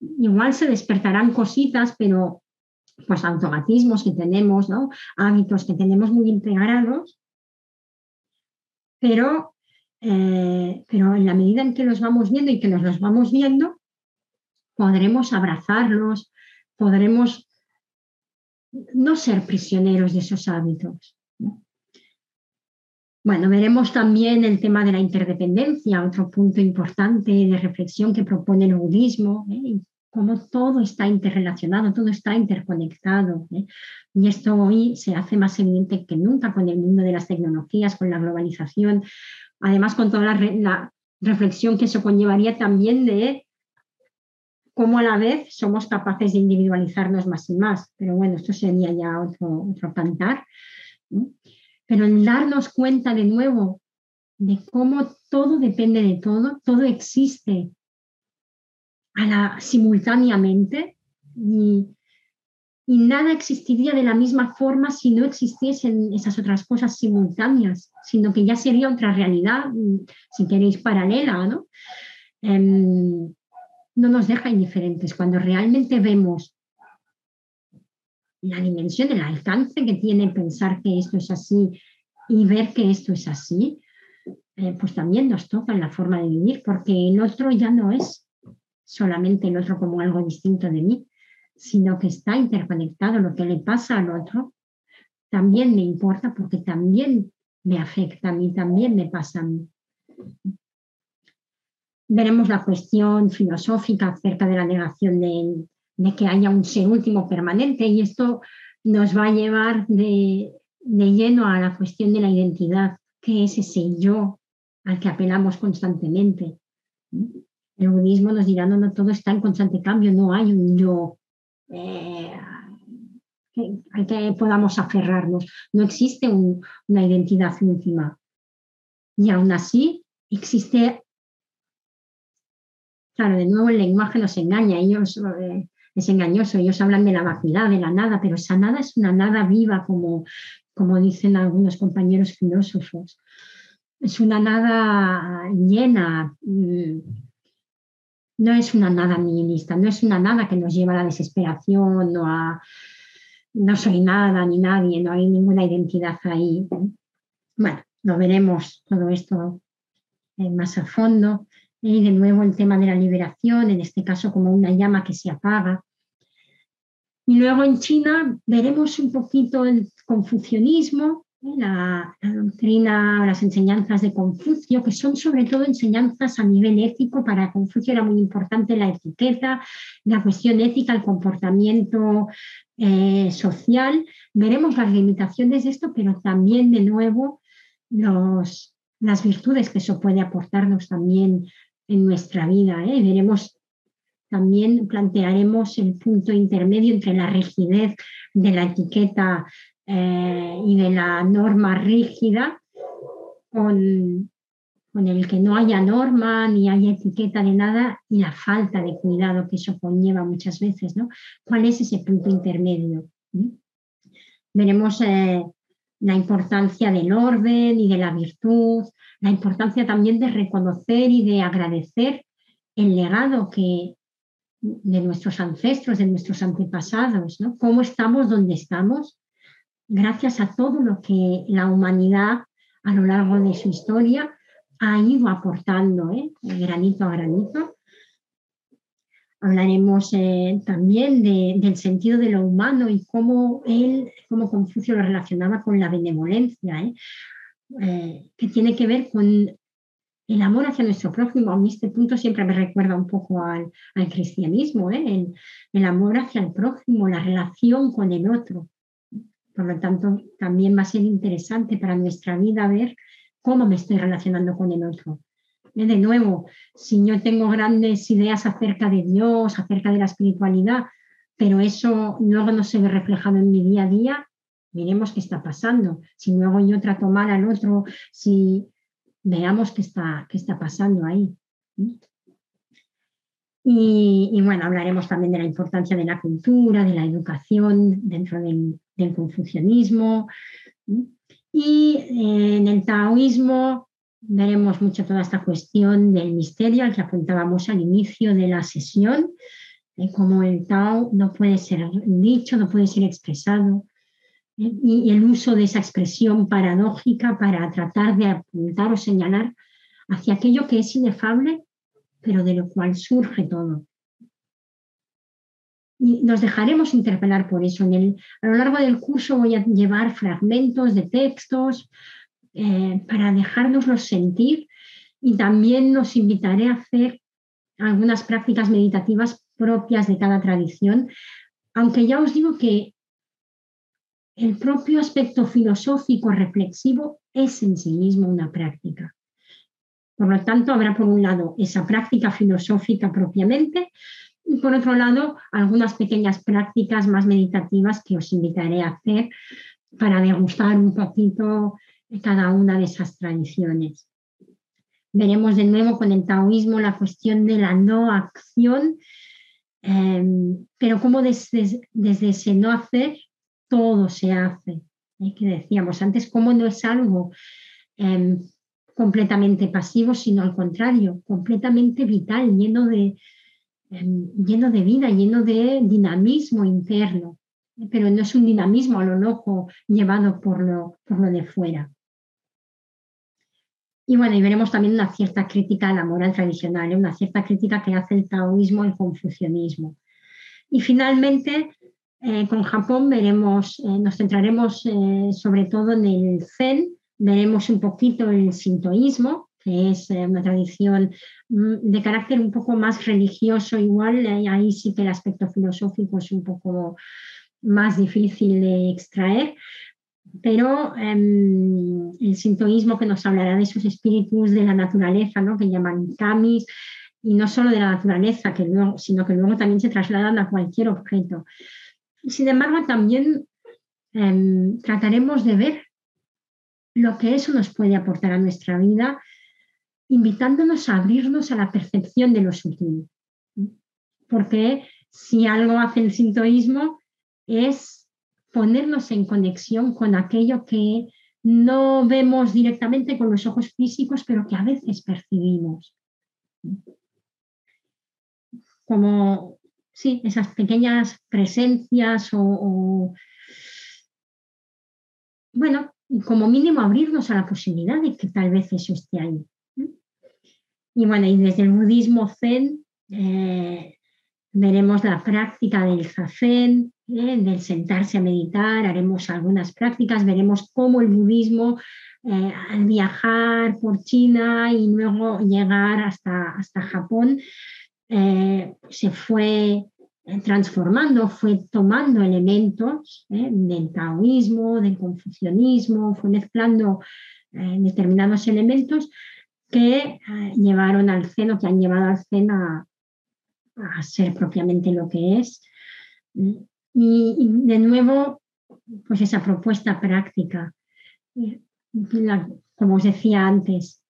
Igual se despertarán cositas, pero pues automatismos que tenemos, ¿no? Hábitos que tenemos muy integrados, pero, eh, pero en la medida en que los vamos viendo y que nos los vamos viendo, podremos abrazarlos, podremos no ser prisioneros de esos hábitos. Bueno, veremos también el tema de la interdependencia, otro punto importante de reflexión que propone el budismo, ¿eh? cómo todo está interrelacionado, todo está interconectado. ¿eh? Y esto hoy se hace más evidente que nunca con el mundo de las tecnologías, con la globalización, además con toda la, reflexión que eso conllevaría también de cómo a la vez somos capaces de individualizarnos más y más. Pero bueno, esto sería ya otro, otro cantar. Pero en darnos cuenta de nuevo de cómo todo depende de todo, todo existe a la, simultáneamente y, y, nada existiría de la misma forma si no existiesen esas otras cosas simultáneas, sino que ya sería otra realidad, si queréis, paralela, ¿no? Em, no nos deja indiferentes. Cuando realmente vemos la dimensión, el alcance que tiene pensar que esto es así y ver que esto es así, eh, pues también nos toca en la forma de vivir, porque el otro ya no es solamente el otro como algo distinto de mí, sino que está interconectado. Lo que le pasa al otro también me importa porque también me afecta a mí, también me pasa a mí. Veremos la cuestión filosófica acerca de la negación de, que haya un ser último permanente y esto nos va a llevar de, de lleno a la cuestión de la identidad, que es ese yo al que apelamos constantemente. El budismo nos dirá, no, no, todo está en constante cambio, no hay un yo eh, al que podamos aferrarnos, no existe una identidad última. Y aún así existe, claro, de nuevo el lenguaje nos engaña, ellos eh, es engañoso, ellos hablan de la vacuidad, de la nada, pero esa nada es una nada viva, como, como dicen algunos compañeros filósofos es una nada llena, mm, no es una nada nihilista, no es una nada que nos lleva a la desesperación no a no soy nada ni nadie, no hay ninguna identidad ahí. Bueno, lo veremos todo esto eh, más a fondo. Y de nuevo el tema de la liberación, en este caso como una llama que se apaga. Y luego en China veremos un poquito el confucianismo, la, doctrina, las enseñanzas de Confucio, que son sobre todo enseñanzas a nivel ético. Para Confucio era muy importante la etiqueta, la cuestión ética, el comportamiento eh, social. Veremos las limitaciones de esto, pero también de nuevo los, las virtudes que eso puede aportarnos también en nuestra vida. ¿eh? Veremos también plantearemos el punto intermedio entre la rigidez de la etiqueta eh, y de la norma rígida con, con el que no haya norma ni haya etiqueta de nada y la falta de cuidado que eso conlleva muchas veces. ¿no? ¿Cuál es ese punto intermedio? ¿Mm? Veremos eh, la importancia del orden y de la virtud, la importancia también de reconocer y de agradecer el legado que de nuestros ancestros, de nuestros antepasados, ¿no? Cómo estamos donde estamos gracias a todo lo que la humanidad a lo largo de su historia ha ido aportando, ¿eh? granito a granito. Hablaremos eh, también del sentido de lo humano y cómo él, cómo Confucio lo relacionaba con la benevolencia, ¿eh? que tiene que ver con el amor hacia nuestro prójimo. A mí este punto siempre me recuerda un poco al, cristianismo, el, el amor hacia el prójimo, la relación con el otro. Por lo tanto, también va a ser interesante para nuestra vida ver cómo me estoy relacionando con el otro. De nuevo, si yo tengo grandes ideas acerca de Dios, acerca de la espiritualidad, pero eso luego no se ve reflejado en mi día a día, miremos qué está pasando. Si luego yo trato mal al otro, si veamos qué está, qué está pasando ahí. Y, bueno, hablaremos también de la importancia de la cultura, de la educación dentro del, confucianismo. Y eh, en el taoísmo veremos mucho toda esta cuestión del misterio al que apuntábamos al inicio de la sesión, de cómo el Tao no puede ser dicho, no puede ser expresado, ¿eh? y el uso de esa expresión paradójica para tratar de apuntar o señalar hacia aquello que es inefable pero de lo cual surge todo. Y nos dejaremos interpelar por eso. a lo largo del curso voy a llevar fragmentos de textos eh, para dejárnoslos sentir y también nos invitaré a hacer algunas prácticas meditativas propias de cada tradición, aunque ya os digo que el propio aspecto filosófico reflexivo es en sí mismo una práctica. Por lo tanto, habrá por un lado esa práctica filosófica propiamente y por otro lado algunas pequeñas prácticas más meditativas que os invitaré a hacer para degustar un poquito cada una de esas tradiciones. Veremos de nuevo con el taoísmo la cuestión de la no acción, em, pero cómo desde, desde, ese no hacer todo se hace. ¿eh? Que decíamos antes, cómo no es algo em, completamente pasivo, sino al contrario, completamente vital, lleno de, em, lleno de vida, lleno de dinamismo interno, pero no es un dinamismo a lo loco llevado por lo, por lo de fuera. Y bueno, y veremos también una cierta crítica a la moral tradicional, ¿eh? una cierta crítica que hace el taoísmo al confucianismo. Y finalmente, eh, con Japón veremos, eh, nos centraremos sobre todo en el Zen, veremos un poquito el sintoísmo, que es una tradición mm, de carácter un poco más religioso, igual ahí sí que el aspecto filosófico es un poco más difícil de extraer, pero em, el sintoísmo que nos hablará de esos espíritus de la naturaleza, ¿no? que llaman kamis, y no solo de la naturaleza, sino que luego también se trasladan a cualquier objeto. Sin embargo, también em, trataremos de ver lo que eso nos puede aportar a nuestra vida, invitándonos a abrirnos a la percepción de lo sutil. Porque si algo hace el sintoísmo es ponernos en conexión con aquello que no vemos directamente con los ojos físicos, pero que a veces percibimos. Como, sí, esas pequeñas presencias o, bueno, como mínimo abrirnos a la posibilidad de que tal vez eso esté ahí. Y bueno, y desde el budismo zen eh, veremos la práctica del zazen, ¿eh? del sentarse a meditar, haremos algunas prácticas, veremos cómo el budismo eh, al viajar por China y luego llegar hasta, hasta Japón eh, se fue transformando, fue tomando elementos del taoísmo, del confucianismo, fue mezclando determinados elementos que llevaron al zen que han llevado al zen a, a ser propiamente lo que es. Y, de nuevo, pues esa propuesta práctica. como os decía antes,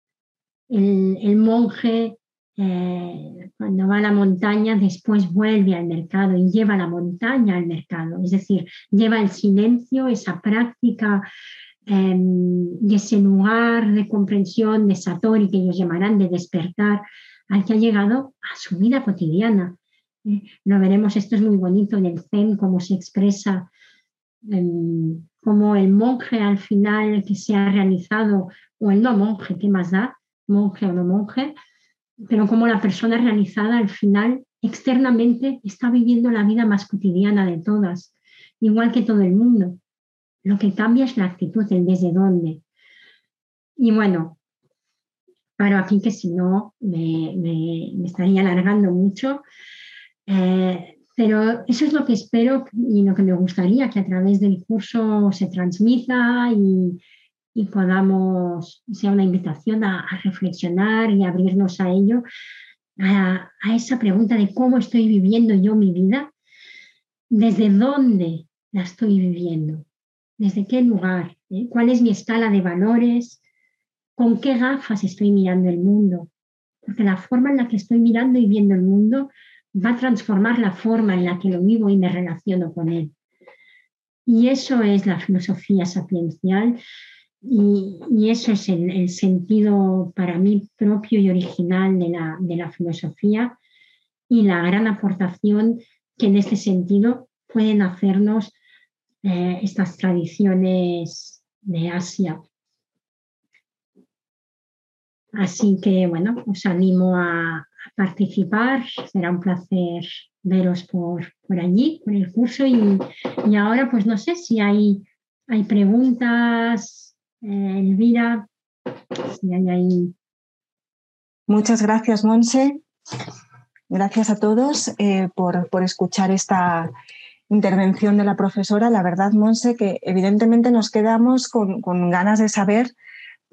el, monje eh, cuando va a la montaña después vuelve al mercado y lleva la montaña al mercado, es decir, lleva el silencio, esa práctica em, y ese lugar de comprensión, de satori que ellos llamarán de despertar, al que ha llegado a su vida cotidiana. Eh, lo veremos, esto es muy bonito en el Zen, cómo se expresa, como el monje al final que se ha realizado, o el no monje, ¿qué más da? Monje o no monje, pero como la persona realizada al final externamente está viviendo la vida más cotidiana de todas, igual que todo el mundo. Lo que cambia es la actitud, el desde dónde. Y bueno, paro aquí que si no me, me estaría alargando mucho. Eh, pero eso es lo que espero y lo que me gustaría que a través del curso se transmita y, podamos, sea una invitación a, reflexionar y abrirnos a ello, a, esa pregunta de cómo estoy viviendo yo mi vida, desde dónde la estoy viviendo, desde qué lugar, ¿eh? cuál es mi escala de valores, con qué gafas estoy mirando el mundo, porque la forma en la que estoy mirando y viendo el mundo va a transformar la forma en la que lo vivo y me relaciono con él. Y eso es la filosofía sapiencial y, eso es el, sentido para mí propio y original de la, de la filosofía y la gran aportación que en este sentido pueden hacernos eh, estas tradiciones de Asia. Así que, bueno, os animo a, participar. Será un placer veros por, por allí, por el curso. Y, ahora, pues no sé si hay, hay preguntas, eh, Elvira, hay. Muchas gracias, Monse. Gracias a todos eh, por, escuchar esta intervención de la profesora. La verdad, Monse, que evidentemente nos quedamos con, con ganas de saber,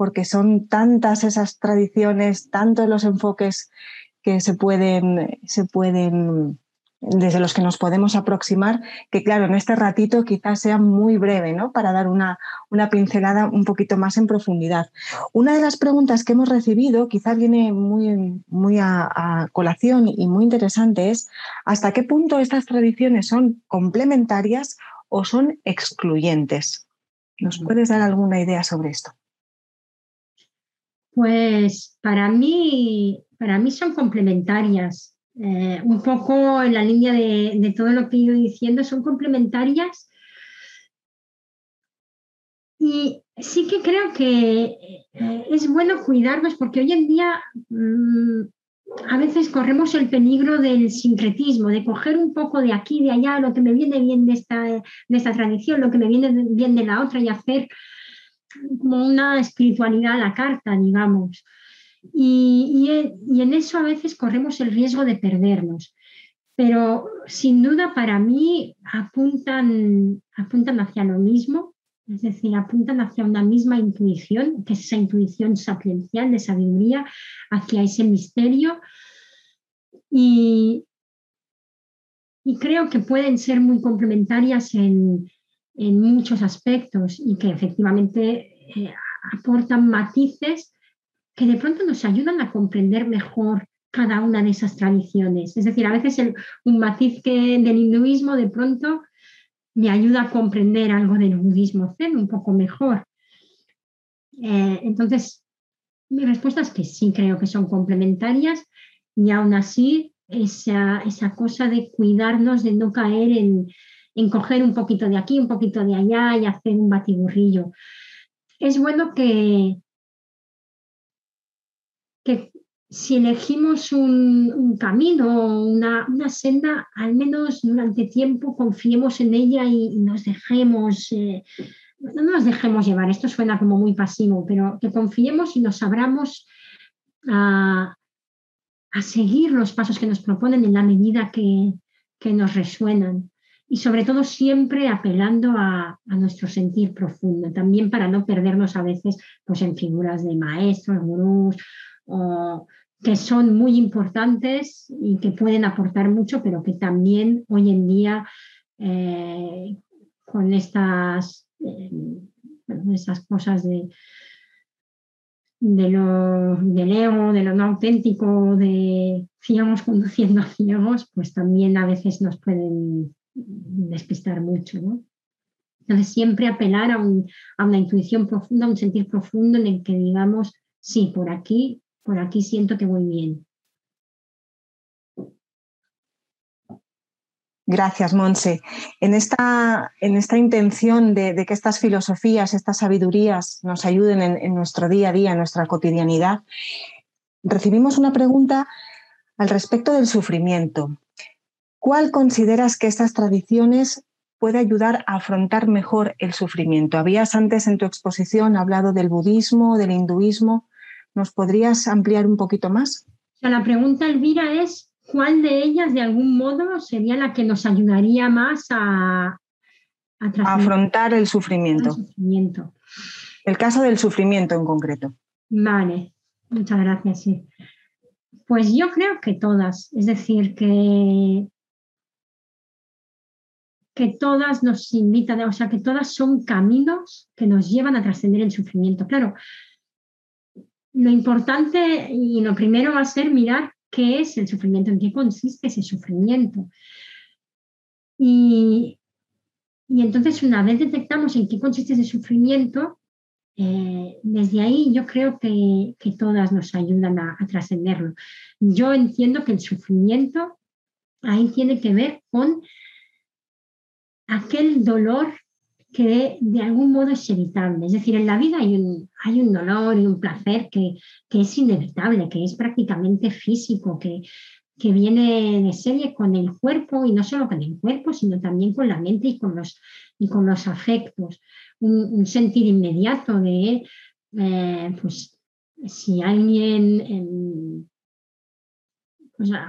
porque son tantas esas tradiciones, tantos los enfoques que se pueden, se pueden desde los que nos podemos aproximar, que claro, en este ratito quizás sea muy breve, ¿no? Para dar una, una pincelada un poquito más en profundidad. Una de las preguntas que hemos recibido, quizás viene muy, muy a, colación y muy interesante, es hasta qué punto estas tradiciones son complementarias o son excluyentes. ¿Nos puedes dar alguna idea sobre esto? Pues para mí, para mí son complementarias. Eh, un poco en la línea de, todo lo que he ido diciendo, son complementarias. Y sí que creo que eh, es bueno cuidarnos porque hoy en día mm, a veces corremos el peligro del sincretismo, de coger un poco de aquí, de allá, lo que me viene bien de esta, de esta tradición, lo que me viene bien de la otra y hacer como una espiritualidad a la carta, digamos. Y, en eso a veces corremos el riesgo de perdernos. Pero sin duda para mí apuntan, apuntan hacia lo mismo, es decir, apuntan hacia una misma intuición, que es esa intuición sapiencial de sabiduría, hacia ese misterio. Y, creo que pueden ser muy complementarias en, muchos aspectos y que efectivamente eh, aportan matices que de pronto nos ayudan a comprender mejor cada una de esas tradiciones. Es decir, a veces un matiz que del hinduismo de pronto me ayuda a comprender algo del budismo zen un poco mejor. Eh, entonces, mi respuesta es que sí creo que son complementarias y aún así esa, esa cosa de cuidarnos de no caer en, en coger un poquito de aquí, un poquito de allá y hacer un batiburrillo. Es bueno que, que si elegimos un, camino, una, una, senda, al menos durante tiempo confiemos en ella y, nos dejemos, eh, no nos dejemos llevar, esto suena como muy pasivo, pero que confiemos y nos abramos a, seguir los pasos que nos proponen en la medida que, nos resuenan. Y sobre todo siempre apelando a, a, nuestro sentir profundo, también para no perdernos a veces pues, en figuras de maestros, gurús que son muy importantes y que pueden aportar mucho, pero que también hoy en día eh, con estas, eh, cosas de, de lo, del ego, de lo no auténtico, de ciegos conduciendo a ciegos, pues también a veces nos pueden despistar mucho. Entonces, siempre apelar a, a, una intuición profunda, a un sentir profundo en el que digamos, sí, por aquí por aquí siento que voy bien. Gracias, Monse. En esta, en esta intención de, que estas filosofías, estas sabidurías nos ayuden en, nuestro día a día, en nuestra cotidianidad, recibimos una pregunta al respecto del sufrimiento. ¿Cuál consideras que estas tradiciones puede ayudar a afrontar mejor el sufrimiento? Habías antes en tu exposición hablado del budismo, del hinduismo. ¿Nos podrías ampliar un poquito más? la pregunta, Elvira, es ¿cuál de ellas de algún modo sería la que nos ayudaría más a, afrontar el sufrimiento. el caso del sufrimiento en concreto. Vale, muchas gracias. Sí. Pues yo creo que todas, es decir, que, que todas nos invitan, o sea, que todas son caminos que nos llevan a trascender el sufrimiento. Claro, lo importante y lo primero va a ser mirar qué es el sufrimiento, en qué consiste ese sufrimiento. Y, entonces una vez detectamos en qué consiste ese sufrimiento, eh, desde ahí yo creo que, todas nos ayudan a trascenderlo. Yo entiendo que el sufrimiento ahí tiene que ver con aquel dolor que de algún modo es evitable. Es decir, en la vida hay un, hay un dolor y un placer que, es inevitable, que es prácticamente físico, que, que viene de serie con el cuerpo y no solo con el cuerpo, sino también con la mente y con los, con los afectos. Un, sentir inmediato de, eh, pues, si alguien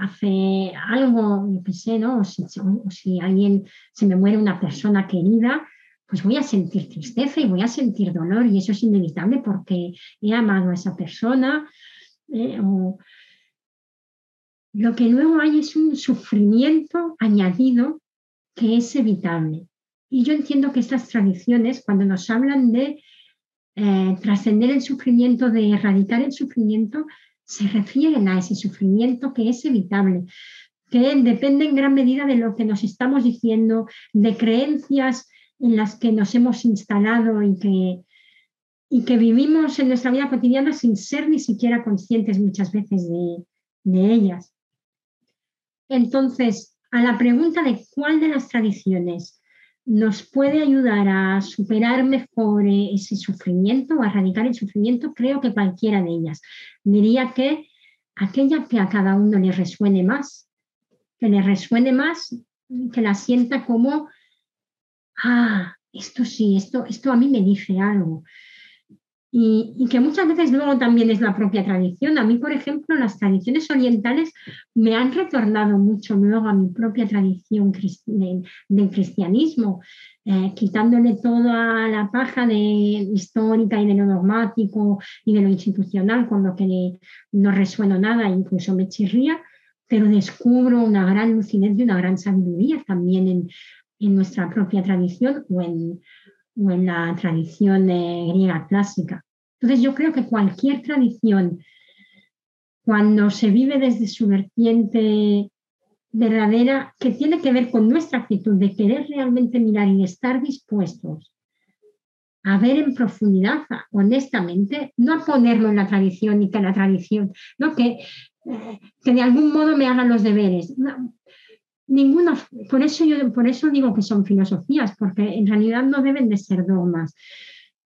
hace algo, yo qué sé, ¿no? O si, alguien se me muere una persona querida, pues voy a sentir tristeza y voy a sentir dolor y eso es inevitable porque he amado a esa persona. Eh, lo que luego hay es un sufrimiento añadido que es evitable. Y yo entiendo que estas tradiciones, cuando nos hablan de eh, trascender el sufrimiento, de erradicar el sufrimiento, se refieren a ese sufrimiento que es evitable, que depende en gran medida de lo que nos estamos diciendo, de creencias en las que nos hemos instalado y que, y que vivimos en nuestra vida cotidiana sin ser ni siquiera conscientes muchas veces de, de ellas. Entonces, a la pregunta de cuál de las tradiciones nos puede ayudar a superar mejor ese sufrimiento o a erradicar el sufrimiento, creo que cualquiera de ellas. Diría que aquella que a cada uno le resuene más, que le resuene más, que la sienta como, ah, esto sí, esto, esto a mí me dice algo. Y, que muchas veces luego también es la propia tradición. A mí, por ejemplo, las tradiciones orientales me han retornado mucho luego a mi propia tradición del cristianismo, eh, quitándole toda la paja de histórica y de lo dogmático y de lo institucional, con lo que no resueno nada, incluso me chirría, pero descubro una gran lucidez y una gran sabiduría también en, en nuestra propia tradición o en, o en la tradición griega clásica. Entonces yo creo que cualquier tradición, cuando se vive desde su vertiente verdadera, que tiene que ver con nuestra actitud de querer realmente mirar y estar dispuestos a ver en profundidad, honestamente, no a ponerlo en la tradición y que la tradición, no que, eh, que de algún modo me hagan los deberes. Ninguno, por eso yo por eso digo que son filosofías, porque en realidad no deben de ser dogmas,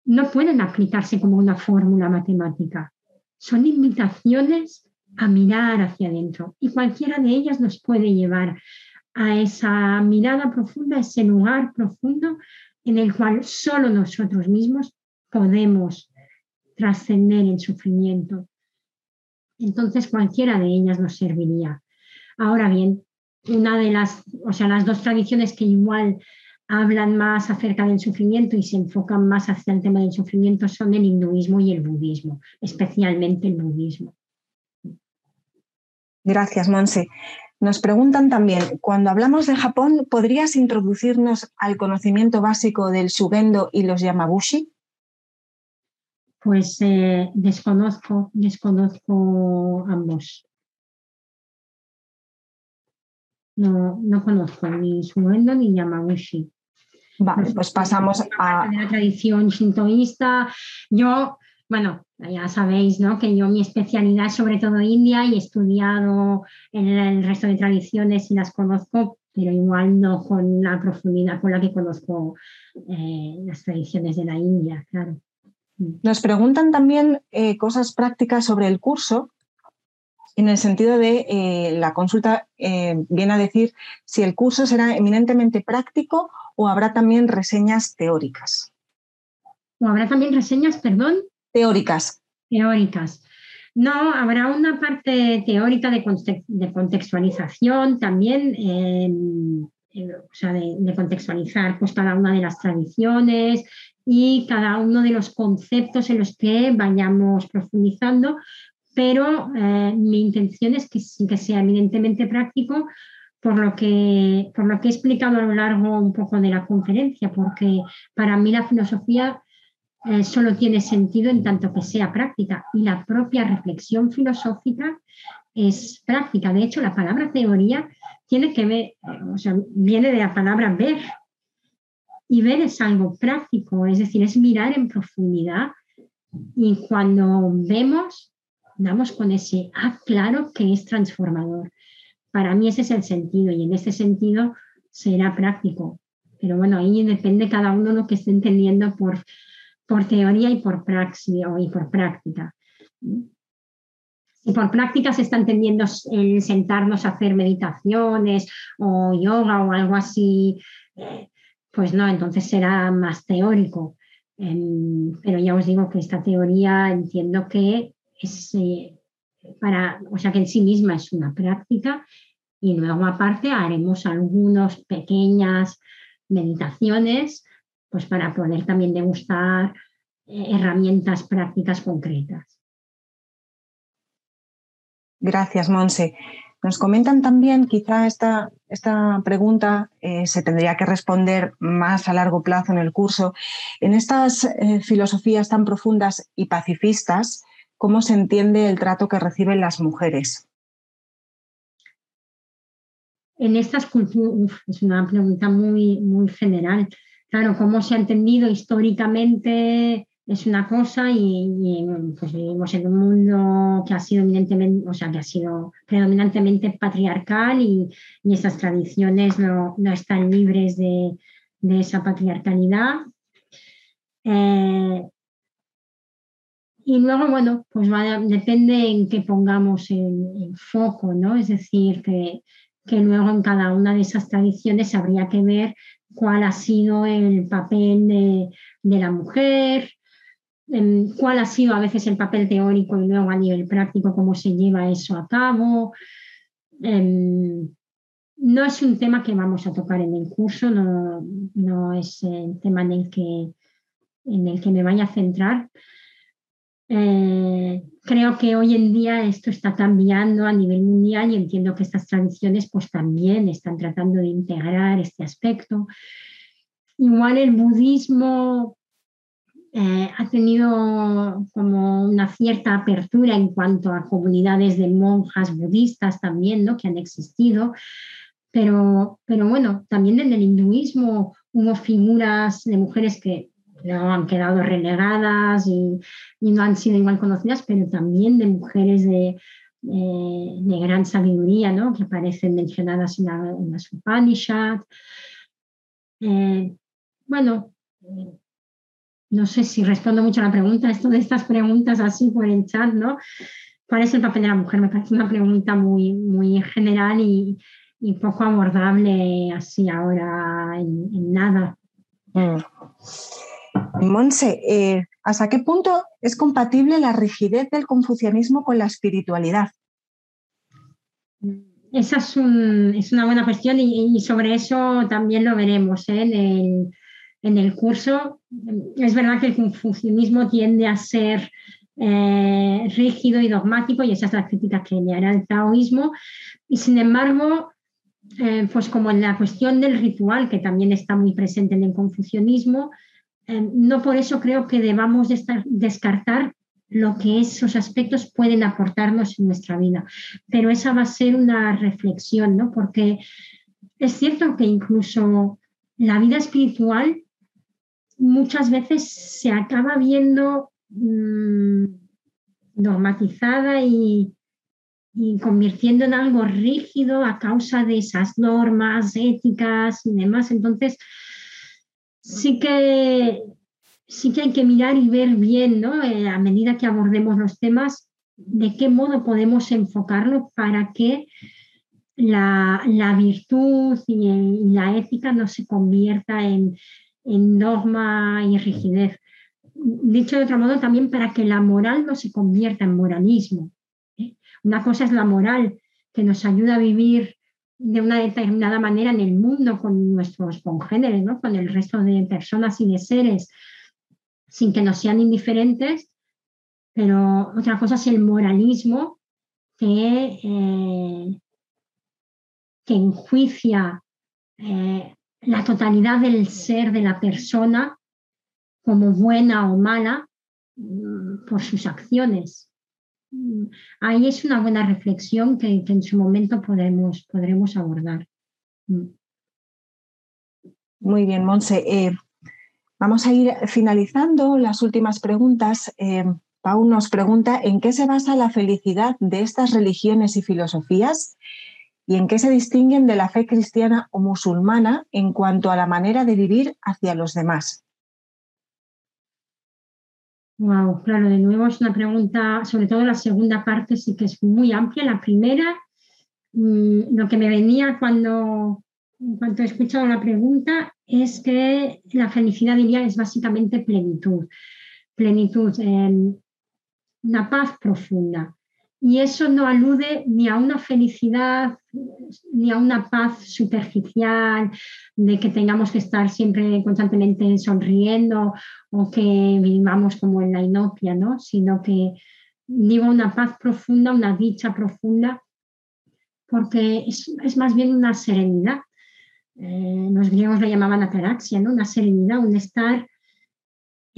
no pueden aplicarse como una fórmula matemática. Son invitaciones a mirar hacia adentro y cualquiera de ellas nos puede llevar a esa mirada profunda, a ese lugar profundo en el cual solo nosotros mismos podemos trascender el sufrimiento. Entonces cualquiera de ellas nos serviría. Ahora bien, una de las, o sea, las dos tradiciones que igual hablan más acerca del sufrimiento y se enfocan más hacia el tema del sufrimiento son el hinduismo y el budismo, especialmente el budismo. Gracias, Monse. Nos preguntan también, cuando hablamos de Japón, ¿podrías introducirnos al conocimiento básico del Shugendo y los Yamabushi? Pues eh, desconozco, desconozco ambos. No, no conozco ni Sugendo ni Yamabushi. Vale, pues, pues pasamos a... la tradición shintoísta. Yo, bueno, ya sabéis, ¿no? Que yo mi especialidad es sobre todo India y he estudiado en el resto de tradiciones y las conozco, pero igual no con la profundidad con la que conozco eh, las tradiciones de la India, claro. Nos preguntan también eh, cosas prácticas sobre el curso en el sentido de eh, la consulta eh, viene a decir si el curso será eminentemente práctico o habrá también reseñas teóricas. ¿O habrá también reseñas, perdón? Teóricas. Teóricas. No, habrá una parte teórica de, contextualización también, em, eh, o sea, de, contextualizar pues, cada una de las tradiciones y cada uno de los conceptos en los que vayamos profundizando, pero eh, mi intención es que, sea evidentemente práctico por lo, que, por lo que he explicado a lo largo un poco de la conferencia, porque para mí la filosofía eh, solo tiene sentido en tanto que sea práctica y la propia reflexión filosófica es práctica. De hecho, la palabra teoría tiene que ver, o sea, viene de la palabra ver y ver es algo práctico, es decir, es mirar en profundidad y cuando vemos damos con ese, ah, claro que es transformador. Para mí ese es el sentido y en ese sentido será práctico. Pero bueno, ahí depende cada uno lo que esté entendiendo por, por teoría y por praxis y por práctica. Si por práctica se está entendiendo el sentarnos a hacer meditaciones o yoga o algo así, eh, pues no, entonces será más teórico. Em, pero ya os digo que esta teoría entiendo que es, para, o sea que en sí misma es una práctica y luego aparte haremos algunas pequeñas meditaciones pues para poder también degustar eh, herramientas prácticas concretas. Gracias, Monse. Nos comentan también, quizá esta, esta pregunta eh, se tendría que responder más a largo plazo en el curso. En estas eh, filosofías tan profundas y pacifistas, ¿cómo se entiende el trato que reciben las mujeres? En estas culturas, es una pregunta muy, muy general. Claro, ¿cómo se ha entendido históricamente es una cosa y, pues vivimos en un mundo que ha sido evidentemente, o sea, que ha sido predominantemente patriarcal y, y esas tradiciones no, no, están libres de, de esa patriarcalidad. Eh, y luego, bueno, pues depende en qué pongamos el, foco, ¿no? Es decir, que, que luego en cada una de esas tradiciones habría que ver cuál ha sido el papel de, de la mujer, cuál ha sido a veces el papel teórico y luego a nivel práctico cómo se lleva eso a cabo. Em, no es un tema que vamos a tocar en el curso, no, no es el tema en el que, en el que me vaya a centrar. Eh, creo que hoy en día esto está cambiando a nivel mundial y entiendo que estas tradiciones pues también están tratando de integrar este aspecto. Igual el budismo eh, ha tenido como una cierta apertura en cuanto a comunidades de monjas budistas también, ¿no? Que han existido. Pero, pero bueno, también en el hinduismo hubo figuras de mujeres que no han quedado relegadas y, no han sido igual conocidas, pero también de mujeres de, de gran sabiduría, ¿no? que aparecen mencionadas en, la, en. Eh, bueno, no sé si respondo mucho a la pregunta, esto de estas preguntas así por el chat, ¿no? ¿Cuál es el papel de la mujer? Me parece una pregunta muy, muy general y, poco abordable así ahora en, nada. Mm. Monse, eh, ¿hasta qué punto es compatible la rigidez del confucianismo con la espiritualidad? Esa es, una buena cuestión y, sobre eso también lo veremos ¿eh? en el curso. Es verdad que el confucianismo tiende a ser eh, rígido y dogmático, y esa es la crítica que le hará el taoísmo. Y sin embargo, pues como en la cuestión del ritual, que también está muy presente en el confucianismo, eh, no por eso creo que debamos descartar lo que esos aspectos pueden aportarnos en nuestra vida. Pero esa va a ser una reflexión, ¿no? Porque es cierto que incluso la vida espiritual muchas veces se acaba viendo mm, normatizada y, convirtiendo en algo rígido a causa de esas normas éticas y demás. Entonces, sí que, sí que hay que mirar y ver bien, ¿no? Eh, a medida que abordemos los temas, de qué modo podemos enfocarlo para que la, virtud y la ética no se convierta en, en norma y rigidez. Dicho de otro modo, también para que la moral no se convierta en moralismo. ¿eh? Una cosa es la moral, que nos ayuda a vivir de una determinada manera en el mundo con nuestros congéneres, ¿no? con el resto de personas y de seres, sin que nos sean indiferentes, pero otra cosa es el moralismo que, eh, que enjuicia eh, la totalidad del ser de la persona como buena o mala mm, por sus acciones. Ahí es una buena reflexión que, en su momento podremos, podremos abordar. Mm. Muy bien, Monse. Eh, vamos a ir finalizando las últimas preguntas. Eh, Pau nos pregunta en qué se basa la felicidad de estas religiones y filosofías y en qué se distinguen de la fe cristiana o musulmana en cuanto a la manera de vivir hacia los demás. Wow, claro, de nuevo es una pregunta, sobre todo la segunda parte sí que es muy amplia. La primera, mm, lo que me venía cuando, cuando he escuchado la pregunta es que la felicidad diría es básicamente plenitud, plenitud, una paz profunda. Y eso no alude ni a una felicidad, ni a una paz superficial, de que tengamos que estar siempre constantemente sonriendo o que vivamos como en la inopia, ¿no? sino que digo una paz profunda, una dicha profunda, porque es, más bien una serenidad. Eh, los griegos le llamaban ataraxia, ¿no? una serenidad, un estar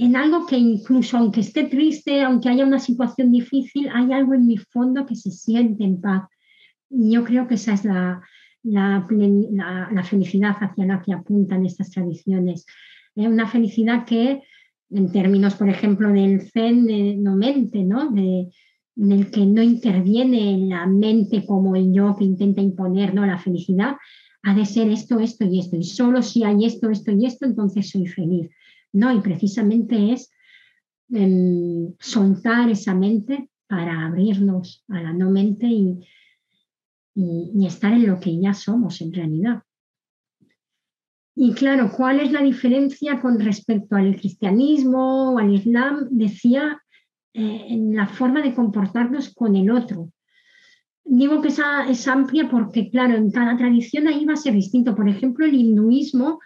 en algo que incluso aunque esté triste, aunque haya una situación difícil, hay algo en mi fondo que se siente en paz. Y yo creo que esa es la, felicidad hacia la que apuntan estas tradiciones. Eh, una felicidad que, en términos, por ejemplo, del Zen, eh, no mente, ¿no? En el que no interviene la mente como el yo que intenta imponer ¿no? la felicidad, ha de ser esto, esto y esto. Y solo si hay esto, esto y esto, entonces soy feliz. No, y precisamente es em, soltar esa mente para abrirnos a la no mente y, y, estar en lo que ya somos en realidad. Y claro, ¿cuál es la diferencia con respecto al cristianismo o al islam? Decía eh, en la forma de comportarnos con el otro. Digo que esa es amplia porque, claro, en cada tradición ahí va a ser distinto. Por ejemplo, el hinduismo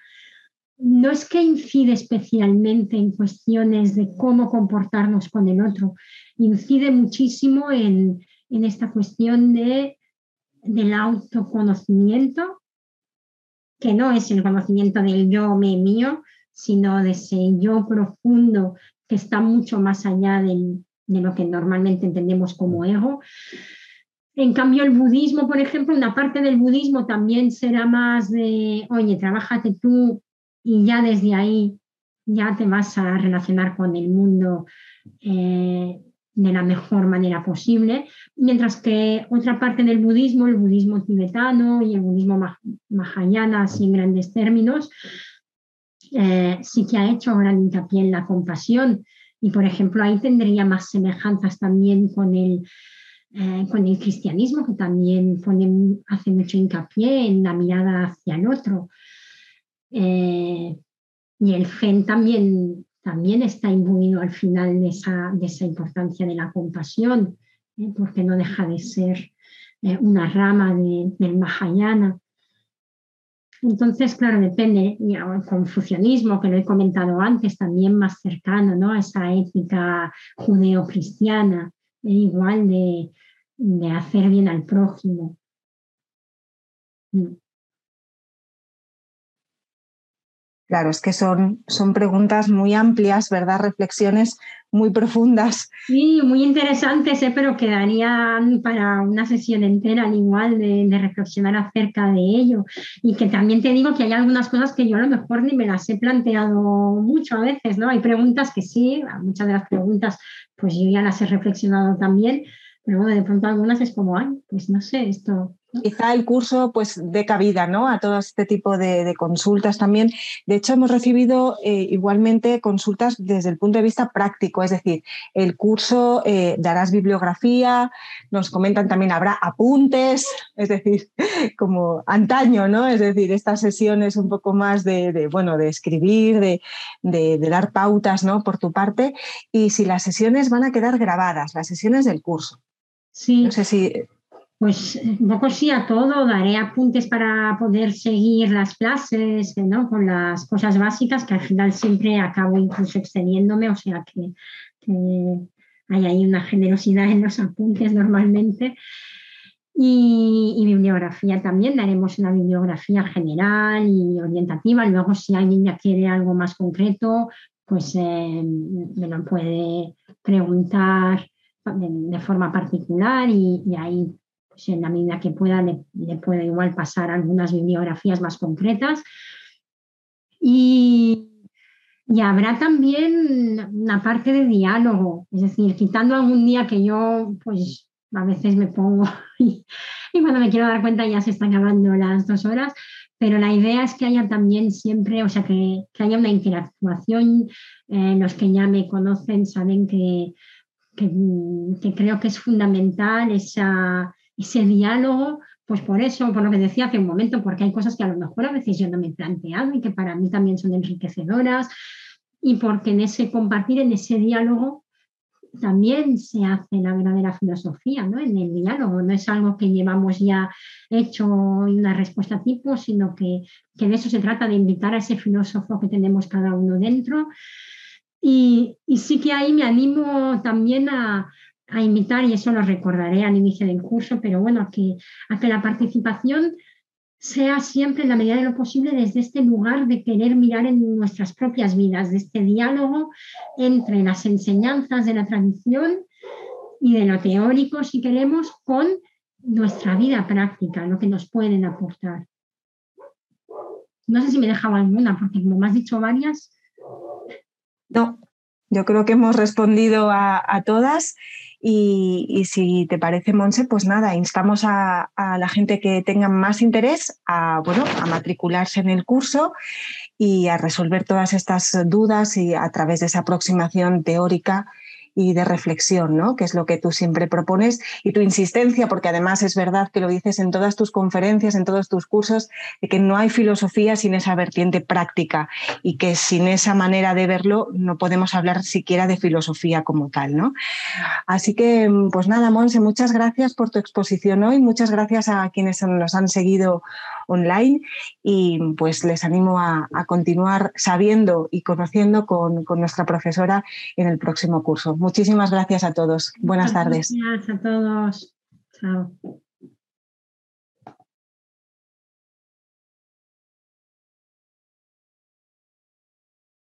no es que incide especialmente en cuestiones de cómo comportarnos con el otro, incide muchísimo en, esta cuestión de, del autoconocimiento, que no es el conocimiento del yo me mío, sino de ese yo profundo que está mucho más allá de lo que normalmente entendemos como ego. En cambio, el budismo, por ejemplo, una parte del budismo también será más de, oye, trabájate tú y ya desde ahí ya te vas a relacionar con el mundo eh, de la mejor manera posible, mientras que otra parte del budismo, el budismo tibetano y el budismo mahayana, así en grandes términos, eh, sí que ha hecho gran hincapié en la compasión y, por ejemplo, ahí tendría más semejanzas también con el, eh, con el cristianismo, que también pone, hace mucho hincapié en la mirada hacia el otro. Eh, y el gen también, también está imbuido al final de esa, de esa importancia de la compasión, ¿eh? porque no deja de ser eh, una rama del Mahayana. Entonces, claro, depende, el confucianismo, que lo he comentado antes, también más cercano ¿no? a esa ética judeo-cristiana, igual de, de, hacer bien al prójimo. Mm. Claro, es que son, son preguntas muy amplias, ¿verdad? Reflexiones muy profundas. Sí, muy interesantes, ¿eh? pero quedarían para una sesión entera al igual de, de, reflexionar acerca de ello. Y que también te digo que hay algunas cosas que yo a lo mejor ni me las he planteado mucho a veces, ¿no? Hay preguntas que sí, muchas de las preguntas pues yo ya las he reflexionado también, pero bueno, de pronto algunas es como, ay, pues no sé, esto, Quizá el curso pues dé cabida ¿no? a todo este tipo de, consultas también. De hecho, hemos recibido eh, igualmente consultas desde el punto de vista práctico, es decir, el curso eh, darás bibliografía, nos comentan también habrá apuntes, es decir, como antaño, ¿no? Es decir, estas sesiones un poco más de, bueno, de escribir, de, de, dar pautas ¿no? por tu parte, y si las sesiones van a quedar grabadas, las sesiones del curso. Sí. No sé si pues un poco sí a todo, daré apuntes para poder seguir las clases, ¿no? Con las cosas básicas que al final siempre acabo incluso extendiéndome, o sea que, hay ahí una generosidad en los apuntes normalmente. Y, bibliografía también, daremos una bibliografía general y orientativa. Luego, si alguien ya quiere algo más concreto, pues eh, me lo puede preguntar de, forma particular y ahí pues en la medida que pueda le, puedo igual pasar algunas bibliografías más concretas. Y, habrá también una parte de diálogo, es decir, quitando algún día que yo pues a veces me pongo y, cuando me quiero dar cuenta ya se están acabando las dos horas, pero la idea es que haya también siempre, o sea, que, haya una interactuación. Eh, los que ya me conocen saben que, que creo que es fundamental esa, ese diálogo, pues por eso, por lo que decía hace un momento, porque hay cosas que a lo mejor a veces yo no me he planteado y que para mí también son enriquecedoras, y porque en ese compartir, en ese diálogo, también se hace la verdadera filosofía, ¿no? En el diálogo, no es algo que llevamos ya hecho en una respuesta tipo, sino que, que de eso se trata, de invitar a ese filósofo que tenemos cada uno dentro. Y, y sí que ahí me animo también a, a invitar, y eso lo recordaré al inicio del curso, pero bueno, a que, que la participación sea siempre en la medida de lo posible desde este lugar de querer mirar en nuestras propias vidas, de este diálogo entre las enseñanzas de la tradición y de lo teórico, si queremos, con nuestra vida práctica, lo que nos pueden aportar. No sé si me he dejado alguna, porque como me has dicho varias. No, yo creo que hemos respondido a, a todas y, si te parece, Monse, pues nada, instamos a, la gente que tenga más interés a, bueno, a matricularse en el curso y a resolver todas estas dudas y a través de esa aproximación teórica y de reflexión, ¿no? Que es lo que tú siempre propones y tu insistencia, porque además es verdad que lo dices en todas tus conferencias, en todos tus cursos, de que no hay filosofía sin esa vertiente práctica y que sin esa manera de verlo no podemos hablar siquiera de filosofía como tal, ¿no? Así que, pues nada, Monse, muchas gracias por tu exposición hoy, muchas gracias a quienes nos han seguido online y pues les animo a, continuar sabiendo y conociendo con, con, nuestra profesora en el próximo curso. Muchísimas gracias a todos. Buenas tardes. Gracias a todos. Chao.